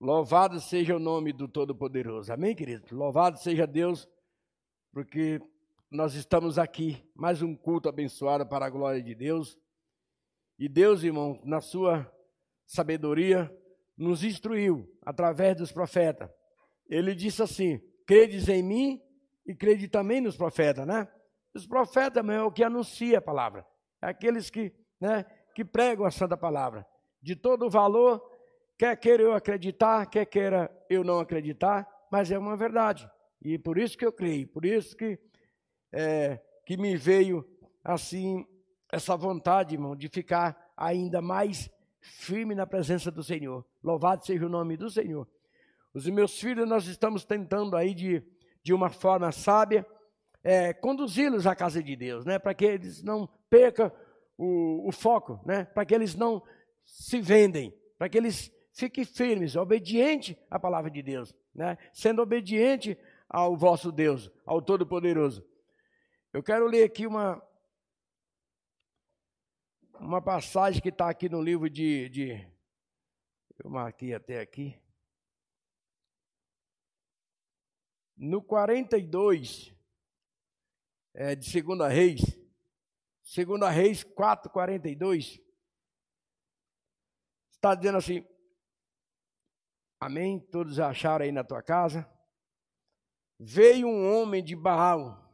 Louvado seja o nome do Todo-Poderoso. Amém, querido? Louvado seja Deus, porque nós estamos aqui, mais um culto abençoado para a glória de Deus. E Deus, irmão, na sua sabedoria, nos instruiu através dos profetas. Ele disse assim: credes em mim e crede também nos profetas, né? Os profetas é o que anuncia a palavra, é aqueles que, né, que pregam a santa palavra. De todo valor, quer queira eu acreditar, quer queira eu não acreditar, mas é uma verdade. E por isso que eu creio, por isso que, é, que me veio assim essa vontade, irmão, de ficar ainda mais firme na presença do Senhor. Louvado seja o nome do Senhor. Os meus filhos, nós estamos tentando aí de, de uma forma sábia é, conduzi-los à casa de Deus, né? Para que eles não percam o, o foco, né? Para que eles não se vendem, para que eles fiquem firmes, obedientes à palavra de Deus, né? Sendo obediente ao vosso Deus, ao Todo-Poderoso. Eu quero ler aqui uma uma passagem que está aqui no livro de, de eu marquei até aqui. No 42, é, de Segunda Reis, Segunda Reis 4:42, está dizendo assim: Amém? Todos acharam aí na tua casa? Veio um homem de Baal,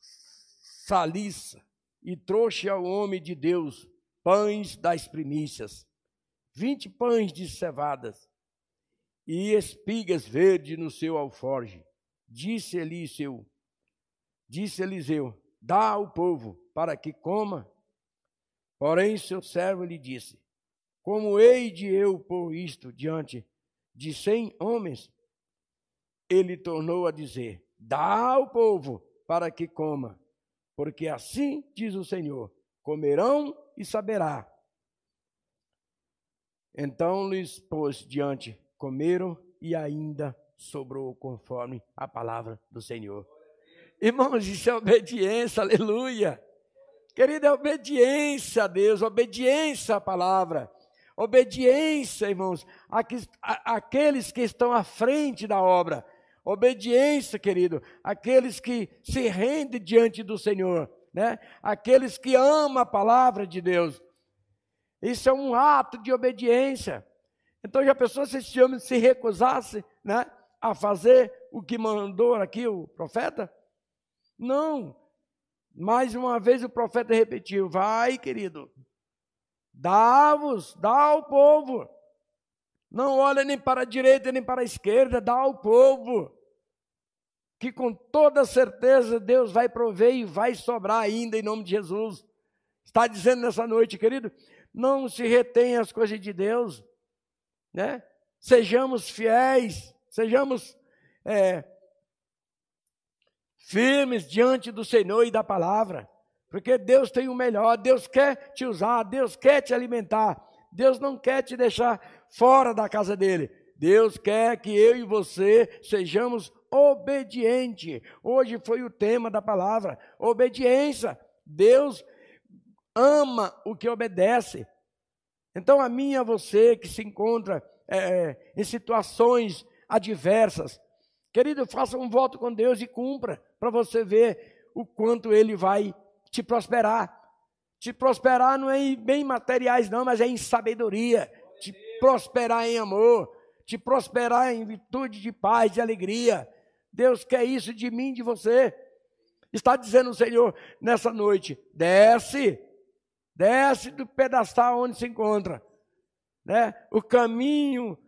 Salissa, e trouxe ao homem de Deus pães das primícias, vinte pães de cevadas e espigas verdes no seu alforge. Disse Eliseu, Disse Eliseu: Dá ao povo para que coma. Porém, seu servo lhe disse: Como hei de eu pôr isto diante de cem homens? Ele tornou a dizer: Dá ao povo para que coma, porque assim diz o Senhor: comerão e saberá. Então lhes pôs diante, comeram e ainda sobrou conforme a palavra do Senhor. Irmãos, isso é obediência, aleluia. Querida, é obediência a Deus, obediência à palavra. Obediência, irmãos, àqueles que estão à frente da obra. Obediência, querido, àqueles que se rendem diante do Senhor, né? Aqueles que amam a palavra de Deus. Isso é um ato de obediência. Então, já pensou se esse homem se recusasse, né, a fazer o que mandou aqui o profeta? Não. Mais uma vez o profeta repetiu: Vai, querido, dá-vos, dá ao povo. Não olha nem para a direita nem para a esquerda, dá ao povo. Que com toda certeza Deus vai prover e vai sobrar ainda em nome de Jesus. Está dizendo nessa noite, querido, não se retenha as coisas de Deus, né? Sejamos fiéis, sejamos é, firmes diante do Senhor e da palavra, porque Deus tem o melhor, Deus quer te usar, Deus quer te alimentar, Deus não quer te deixar fora da casa dele. Deus quer que eu e você sejamos obedientes. Hoje foi o tema da palavra, obediência. Deus ama o que obedece. Então, a mim e a você que se encontra é, em situações adversas, querido, faça um voto com Deus e cumpra para você ver o quanto ele vai te prosperar. Te prosperar não é em bem materiais, não, mas é em sabedoria. Te prosperar em amor. Te prosperar em virtude de paz, de alegria. Deus quer isso de mim, de você. Está dizendo o Senhor nessa noite: desce, desce do pedestal onde se encontra. né? O caminho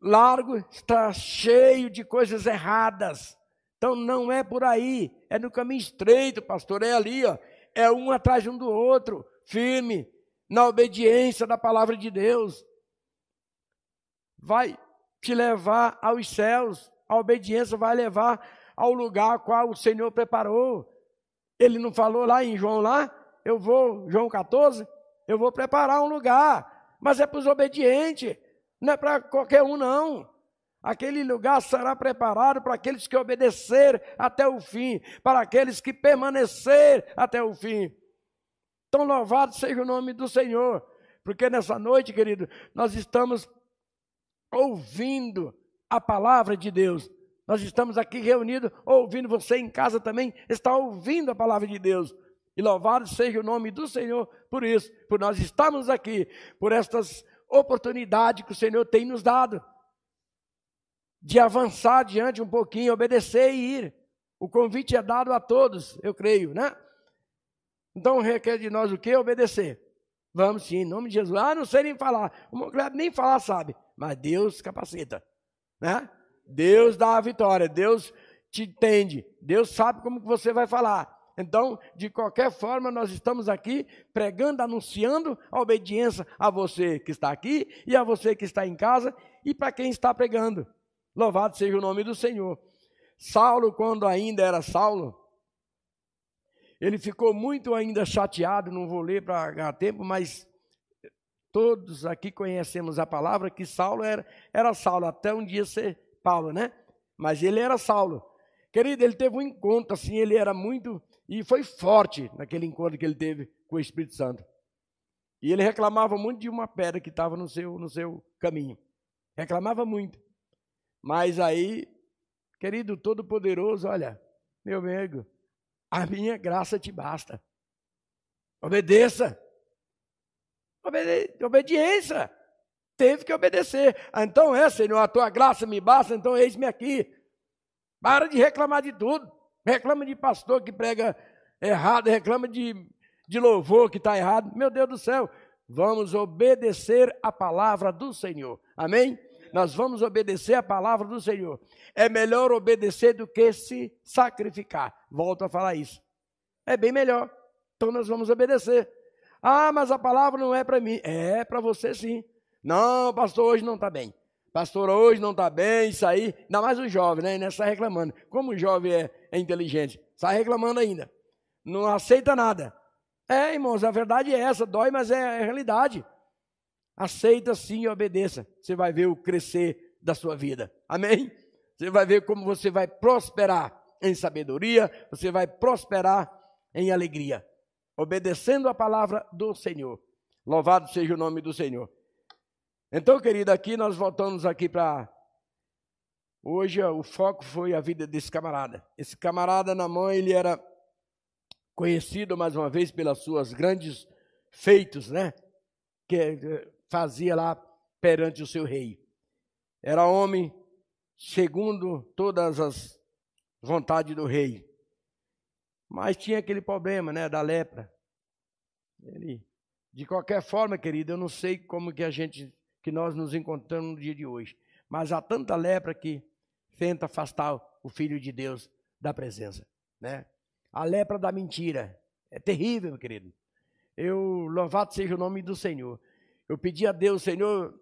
largo está cheio de coisas erradas. Então não é por aí, é no caminho estreito, pastor, é ali, ó. É um atrás um do outro, firme, na obediência da palavra de Deus. Vai te levar aos céus, a obediência vai levar ao lugar qual o Senhor preparou. Ele não falou lá em João lá, eu vou, João 14, eu vou preparar um lugar, mas é para os obedientes, não é para qualquer um não. Aquele lugar será preparado para aqueles que obedecer até o fim, para aqueles que permanecer até o fim. Então, louvado seja o nome do Senhor, porque nessa noite, querido, nós estamos ouvindo a palavra de Deus. Nós estamos aqui reunidos, ouvindo você em casa também, está ouvindo a palavra de Deus. E louvado seja o nome do Senhor por isso, por nós estarmos aqui, por estas oportunidades que o Senhor tem nos dado de avançar diante um pouquinho, obedecer e ir. O convite é dado a todos, eu creio, né? Então requer de nós o que? Obedecer. Vamos sim, em nome de Jesus. Ah, não sei nem falar. O Moncler nem falar sabe, mas Deus capacita, né? Deus dá a vitória, Deus te entende, Deus sabe como você vai falar. Então, de qualquer forma, nós estamos aqui pregando, anunciando a obediência a você que está aqui e a você que está em casa e para quem está pregando. Louvado seja o nome do Senhor. Saulo, quando ainda era Saulo, ele ficou muito ainda chateado, não vou ler para ganhar tempo, mas todos aqui conhecemos a palavra que Saulo era, era Saulo, até um dia ser Paulo, né? Mas ele era Saulo. Querido, ele teve um encontro assim, ele era muito, e foi forte naquele encontro que ele teve com o Espírito Santo. E ele reclamava muito de uma pedra que estava no seu, no seu caminho. Reclamava muito. Mas aí, querido Todo-Poderoso, olha, meu amigo, a minha graça te basta. Obedeça. Obede obediência. Teve que obedecer. Então é, Senhor, a tua graça me basta, então eis-me aqui. Para de reclamar de tudo. Reclama de pastor que prega errado, reclama de, de louvor que está errado. Meu Deus do céu, vamos obedecer a palavra do Senhor. Amém? nós vamos obedecer a palavra do Senhor. É melhor obedecer do que se sacrificar. Volto a falar isso. É bem melhor. Então nós vamos obedecer. Ah, mas a palavra não é para mim. É para você sim. Não, pastor, hoje não está bem. Pastor, hoje não está bem, isso aí. Ainda mais o jovem, né? Ainda está reclamando. Como o jovem é, é inteligente? Está reclamando ainda. Não aceita nada. É, irmãos, a verdade é essa. Dói, mas é a realidade. Aceita sim e obedeça. Você vai ver o crescer da sua vida. Amém? Você vai ver como você vai prosperar em sabedoria, você vai prosperar em alegria, obedecendo a palavra do Senhor. Louvado seja o nome do Senhor. Então, querido, aqui nós voltamos aqui para Hoje o foco foi a vida desse camarada. Esse camarada na mão, ele era conhecido mais uma vez pelas suas grandes feitos, né? Que fazia lá perante o seu rei. Era homem segundo todas as vontades do rei. Mas tinha aquele problema, né, da lepra. Ele, de qualquer forma, querido, eu não sei como que a gente, que nós nos encontramos no dia de hoje, mas há tanta lepra que tenta afastar o filho de Deus da presença, né? A lepra da mentira é terrível, meu querido. Eu louvado seja o nome do Senhor. Eu pedi a Deus, Senhor,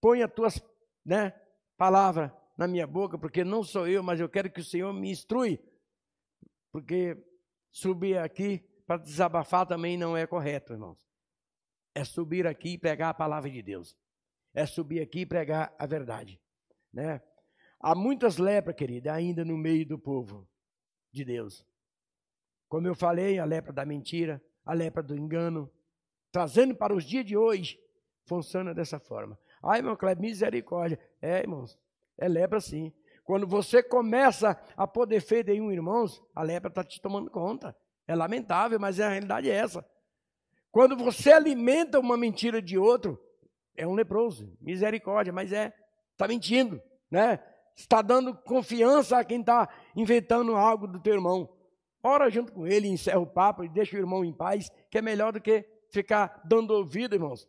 põe as tuas né, palavras na minha boca, porque não sou eu, mas eu quero que o Senhor me instrui. Porque subir aqui para desabafar também não é correto, irmãos. É subir aqui e pregar a palavra de Deus. É subir aqui e pregar a verdade. Né? Há muitas lepras, querida, ainda no meio do povo de Deus. Como eu falei, a lepra da mentira, a lepra do engano, trazendo para os dias de hoje, funciona dessa forma. Ai, meu Cleber, misericórdia. É, irmãos, é lepra sim. Quando você começa a defeito em um irmãos, a lepra está te tomando conta. É lamentável, mas a realidade é essa. Quando você alimenta uma mentira de outro, é um leproso. Misericórdia, mas é, está mentindo, né? Está dando confiança a quem está inventando algo do teu irmão. Ora junto com ele, encerra o papo e deixa o irmão em paz, que é melhor do que ficar dando ouvido, irmãos,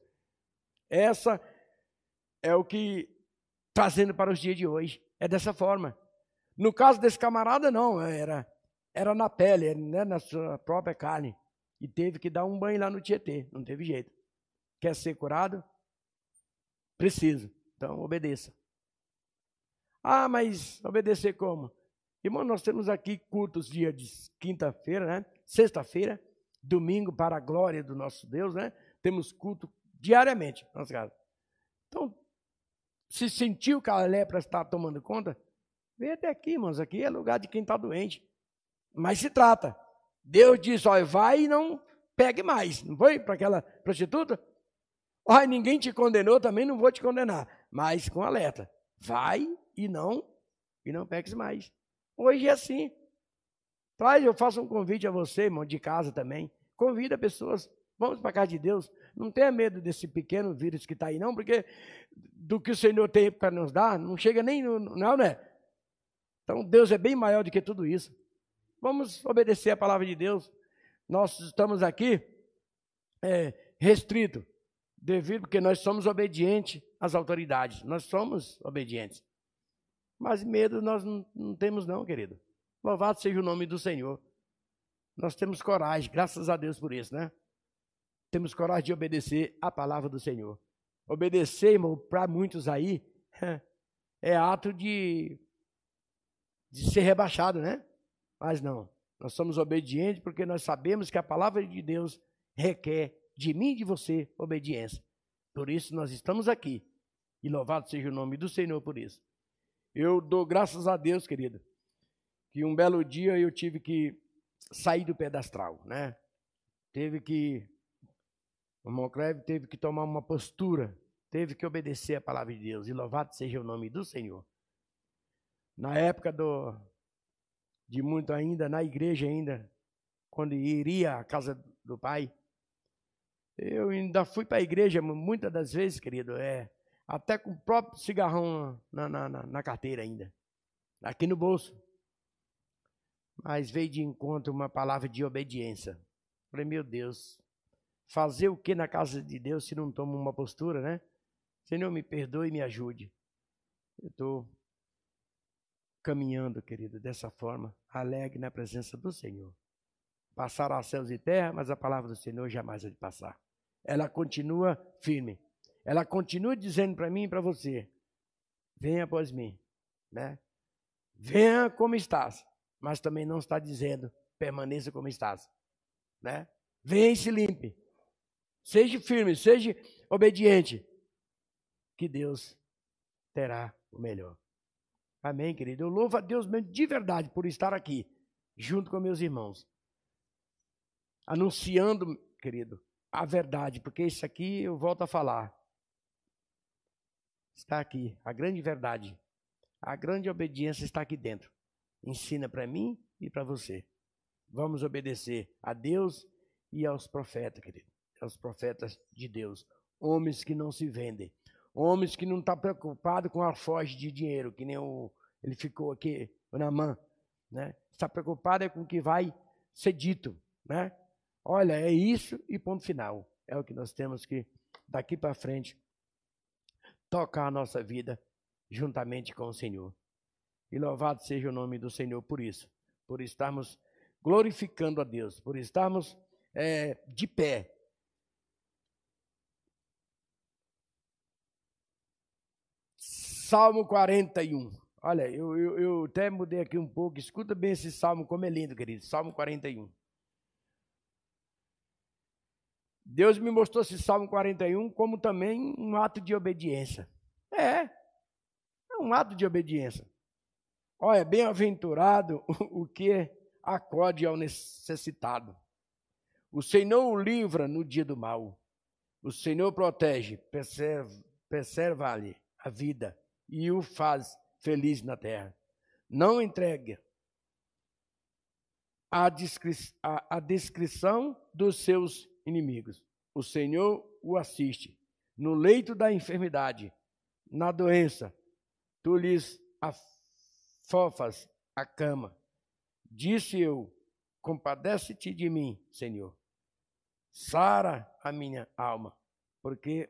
Essa é o que trazendo para os dias de hoje. É dessa forma. No caso desse camarada, não, era, era na pele, né, na sua própria carne. E teve que dar um banho lá no Tietê, não teve jeito. Quer ser curado? Preciso. Então, obedeça. Ah, mas obedecer como? Irmão, nós temos aqui cultos dia de quinta-feira, né? Sexta-feira, domingo para a glória do nosso Deus, né? Temos culto diariamente nossa casa. Então, se sentiu que a lepra está tomando conta, vem até aqui, irmãos. Aqui é lugar de quem está doente. Mas se trata. Deus diz: olha, vai e não pegue mais. Não foi para aquela prostituta? Olha, ninguém te condenou, também não vou te condenar. Mas com alerta. Vai e não, e não peques mais. Hoje é assim. Traz, eu faço um convite a você, irmão, de casa também. Convida pessoas. Vamos para a casa de Deus. Não tenha medo desse pequeno vírus que está aí, não, porque do que o Senhor tem para nos dar, não chega nem no. Não, né? Então, Deus é bem maior do que tudo isso. Vamos obedecer a palavra de Deus. Nós estamos aqui é, restrito, devido porque nós somos obedientes às autoridades. Nós somos obedientes. Mas medo nós não, não temos, não, querido. Louvado seja o nome do Senhor. Nós temos coragem, graças a Deus por isso, né? Temos coragem de obedecer a palavra do Senhor. Obedecer, irmão, para muitos aí, (laughs) é ato de, de ser rebaixado, né? Mas não. Nós somos obedientes porque nós sabemos que a palavra de Deus requer de mim e de você obediência. Por isso nós estamos aqui. E louvado seja o nome do Senhor por isso. Eu dou graças a Deus, querido, que um belo dia eu tive que sair do pedastral, né? Teve que, o irmão Cleve teve que tomar uma postura, teve que obedecer a palavra de Deus, e louvado seja o nome do Senhor. Na época do, de muito ainda, na igreja ainda, quando iria à casa do pai, eu ainda fui para a igreja muitas das vezes, querido, é, até com o próprio cigarrão na, na, na, na carteira ainda, aqui no bolso. Mas veio de encontro uma palavra de obediência. Falei, meu Deus, fazer o que na casa de Deus se não toma uma postura, né? Senhor, me perdoe e me ajude. Eu estou caminhando, querido, dessa forma, alegre na presença do Senhor. Passará céus e terra, mas a palavra do Senhor jamais há de passar. Ela continua firme ela continua dizendo para mim e para você: venha após mim, né? Venha como estás, mas também não está dizendo permaneça como estás, né? Venha e se limpe. Seja firme, seja obediente, que Deus terá o melhor. Amém, querido. Eu louvo a Deus mesmo de verdade por estar aqui, junto com meus irmãos, anunciando, querido, a verdade, porque isso aqui eu volto a falar está aqui. A grande verdade, a grande obediência está aqui dentro. Ensina para mim e para você. Vamos obedecer a Deus e aos profetas, querido. Aos profetas de Deus. Homens que não se vendem. Homens que não estão tá preocupados com a foge de dinheiro, que nem o, ele ficou aqui, na mão. Né? Está preocupado é com o que vai ser dito. Né? Olha, é isso e ponto final. É o que nós temos que, daqui para frente, tocar a nossa vida juntamente com o Senhor. E louvado seja o nome do Senhor por isso, por estarmos glorificando a Deus, por estarmos é, de pé. Salmo 41. Olha, eu, eu, eu até mudei aqui um pouco. Escuta bem esse salmo, como é lindo, querido. Salmo 41. Deus me mostrou esse Salmo 41 como também um ato de obediência. É, é um ato de obediência. Olha, bem-aventurado (laughs) o que acode ao necessitado. O Senhor o livra no dia do mal. O Senhor protege, preserva-lhe a vida e o faz feliz na terra. Não entrega a, descri a, a descrição dos seus inimigos. O Senhor o assiste. No leito da enfermidade, na doença, tu lhes afofas a cama. Disse eu: Compadece-te de mim, Senhor. Sara a minha alma, porque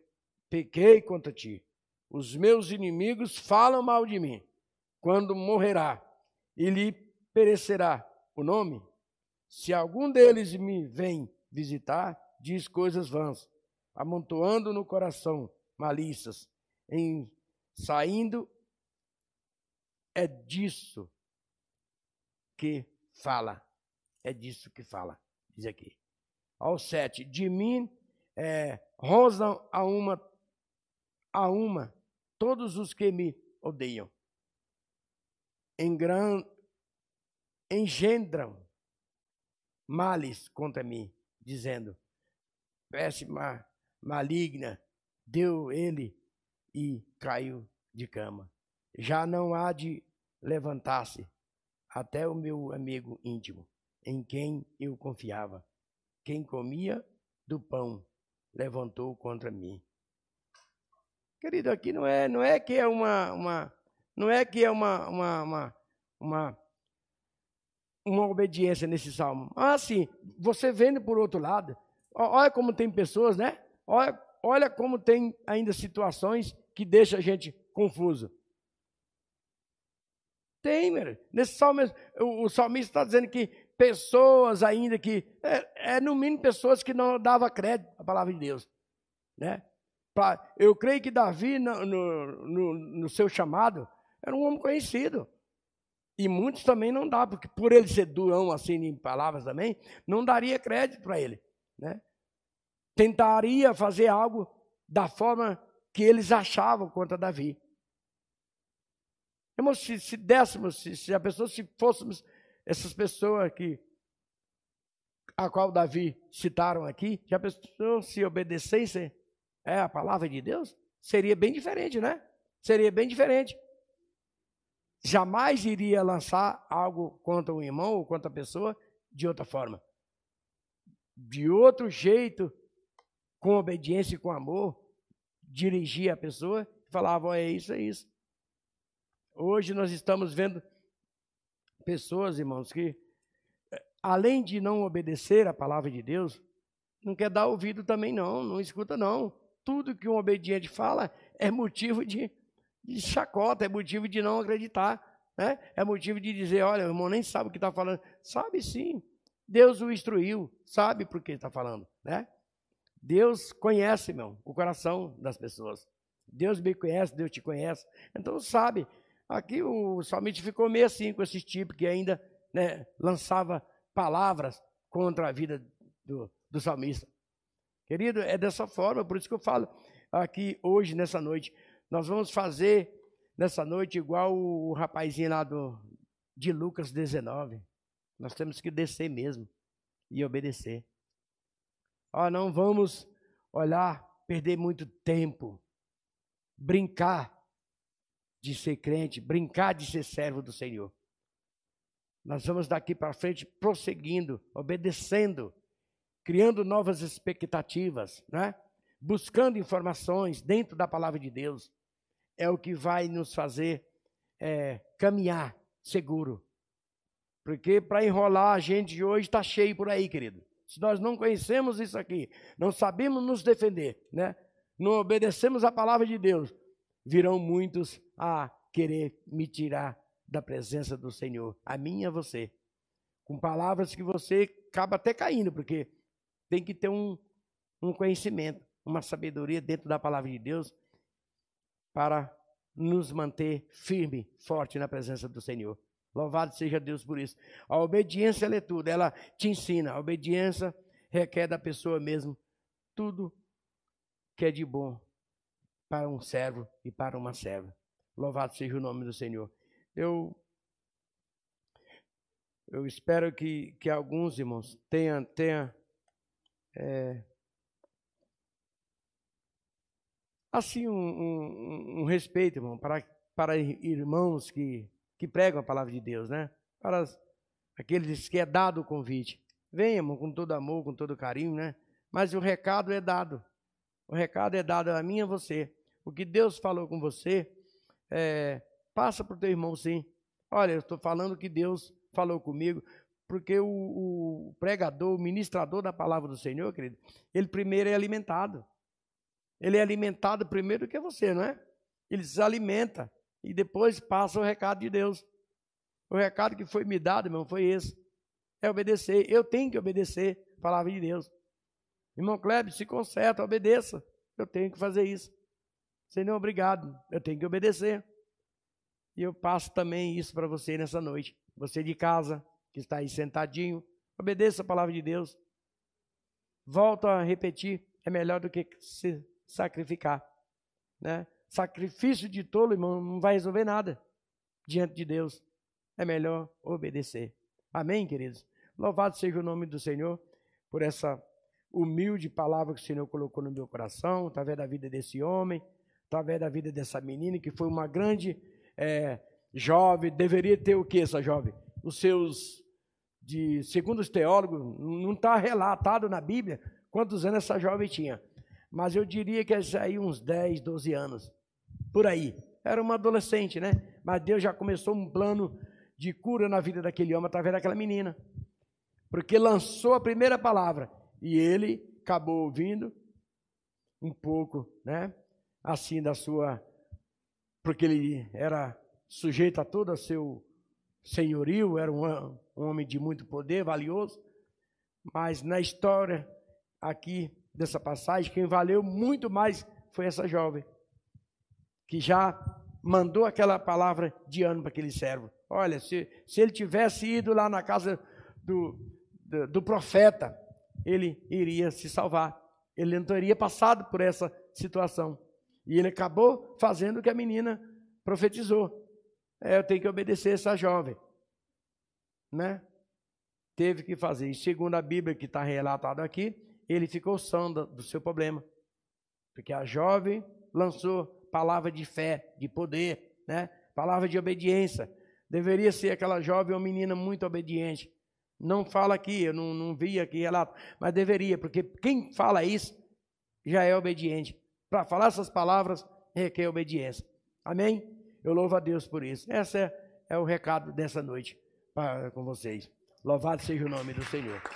pequei contra ti. Os meus inimigos falam mal de mim. Quando morrerá e lhe perecerá o nome, se algum deles me vem visitar, diz coisas vãs, amontoando no coração malícias, em saindo é disso que fala. É disso que fala, diz aqui. Ao sete, de mim é, a uma, a uma todos os que me odeiam. Engram, engendram males contra mim, dizendo: péssima, maligna, deu ele e caiu de cama. Já não há de levantar-se até o meu amigo íntimo, em quem eu confiava, quem comia do pão, levantou contra mim. Querido, aqui não é, não é que é uma, uma não é que é uma, uma, uma, uma, uma obediência nesse salmo. Ah, sim, você vendo por outro lado, olha como tem pessoas, né? Olha, olha como tem ainda situações que deixam a gente confuso. Tem, meu. Nesse salmo, o, o salmista está dizendo que pessoas ainda que, é, é, no mínimo pessoas que não davam crédito à palavra de Deus. Né? Eu creio que Davi, no, no, no, seu chamado, era um homem conhecido. E muitos também não dá, porque por ele ser durão assim em palavras também, não daria crédito para ele. Né? Tentaria fazer algo da forma que eles achavam contra Davi. Irmãos, se, se dessemos, se, se a pessoa, se fôssemos essas pessoas que a qual Davi citaram aqui, já pensou se obedecessem é a palavra de Deus, seria bem diferente, né? Seria bem diferente. Jamais iria lançar algo contra um irmão ou contra a pessoa de outra forma. De outro jeito, com obediência e com amor, dirigia a pessoa e falava: oh, é isso, é isso. Hoje nós estamos vendo pessoas, irmãos, que além de não obedecer a palavra de Deus, não quer dar ouvido também não, não escuta não tudo que um obediente fala é motivo de, de chacota, é motivo de não acreditar, né? é motivo de dizer: olha, o irmão nem sabe o que está falando. Sabe sim, Deus o instruiu, sabe por que está falando. Né? Deus conhece, meu, o coração das pessoas. Deus me conhece, Deus te conhece. Então sabe. Aqui o salmista ficou meio assim com esse tipo que ainda né, lançava palavras contra a vida do, do salmista. Querido, é dessa forma, por isso que eu falo aqui hoje, nessa noite. Nós vamos fazer nessa noite igual o, rapazinho lá do, de Lucas 19. Nós temos que descer mesmo e obedecer. Ó, não vamos olhar, perder muito tempo, brincar de ser crente, brincar de ser servo do Senhor. Nós vamos daqui para frente prosseguindo, obedecendo criando novas expectativas, né? buscando informações dentro da palavra de Deus, é o que vai nos fazer é, caminhar seguro. Porque para enrolar a gente hoje está cheio por aí, querido. Se nós não conhecemos isso aqui, não sabemos nos defender, né? não obedecemos a palavra de Deus, virão muitos a querer me tirar da presença do Senhor, a mim e a você. Com palavras que você acaba até caindo, porque tem que ter um, um conhecimento, uma sabedoria dentro da palavra de Deus para nos manter firme, forte na presença do Senhor. Louvado seja Deus por isso. A obediência é tudo, ela te ensina. A obediência requer da pessoa mesmo tudo que é de bom para um servo e para uma serva. Louvado seja o nome do Senhor. Eu eu espero que, que alguns irmãos tenham, tenham é, assim, um, um, um, respeito, irmão, para, para irmãos que, que pregam a palavra de Deus, né? Para aqueles que é dado o convite. Venha, irmão, com todo amor, com todo carinho, né? Mas o recado é dado. O recado é dado a mim e a você. O que Deus falou com você, é, passa para o teu irmão sim. Olha, eu estou falando que Deus falou comigo porque o, o, pregador, o ministrador da palavra do Senhor, querido, ele primeiro é alimentado. Ele é alimentado primeiro do que você, não é? Ele se alimenta e depois passa o recado de Deus. O recado que foi me dado, irmão, foi esse. É obedecer. Eu tenho que obedecer a palavra de Deus. Irmão Kleber, se conserta, obedeça. Eu tenho que fazer isso. É obrigado, eu tenho que obedecer. E eu passo também isso para você nessa noite. Você de casa, que está aí sentadinho, obedeça a palavra de Deus. Volto a repetir, é melhor do que se sacrificar. Né? Sacrifício de tolo, irmão, não vai resolver nada diante de Deus. É melhor obedecer. Amém, queridos? Louvado seja o nome do Senhor por essa humilde palavra que o Senhor colocou no meu coração, através da vida desse homem, através da vida dessa menina, que foi uma grande é, jovem, deveria ter o que essa jovem? Os seus, de, segundo os teólogos, não está relatado na Bíblia quantos anos essa jovem tinha, mas eu diria que essa aí uns 10, 12 anos, por aí. Era uma adolescente, né? Mas Deus já começou um plano de cura na vida daquele homem através daquela menina. Porque lançou a primeira palavra e ele acabou ouvindo um pouco, né? Assim da sua porque ele era sujeito a todo o seu senhorio, era um, um homem de muito poder, valioso. Mas na história aqui dessa passagem, quem valeu muito mais foi essa jovem, que já mandou aquela palavra de ano para aquele servo. Olha, se, se ele tivesse ido lá na casa do, do, do profeta, ele iria se salvar. Ele não teria passado por essa situação. E ele acabou fazendo o que a menina profetizou. É, eu tenho que obedecer essa jovem. Né? Teve que fazer. E segundo a Bíblia que está relatado aqui, ele ficou são do seu problema. Porque a jovem lançou palavra de fé, de poder, né? palavra de obediência. Deveria ser aquela jovem ou menina muito obediente. Não fala aqui, eu não, não vi aqui relato, mas deveria, porque quem fala isso já é obediente. Para falar essas palavras requer obediência. Amém? Eu louvo a Deus por isso. Esse é, é o recado dessa noite com vocês. Louvado seja o nome do Senhor.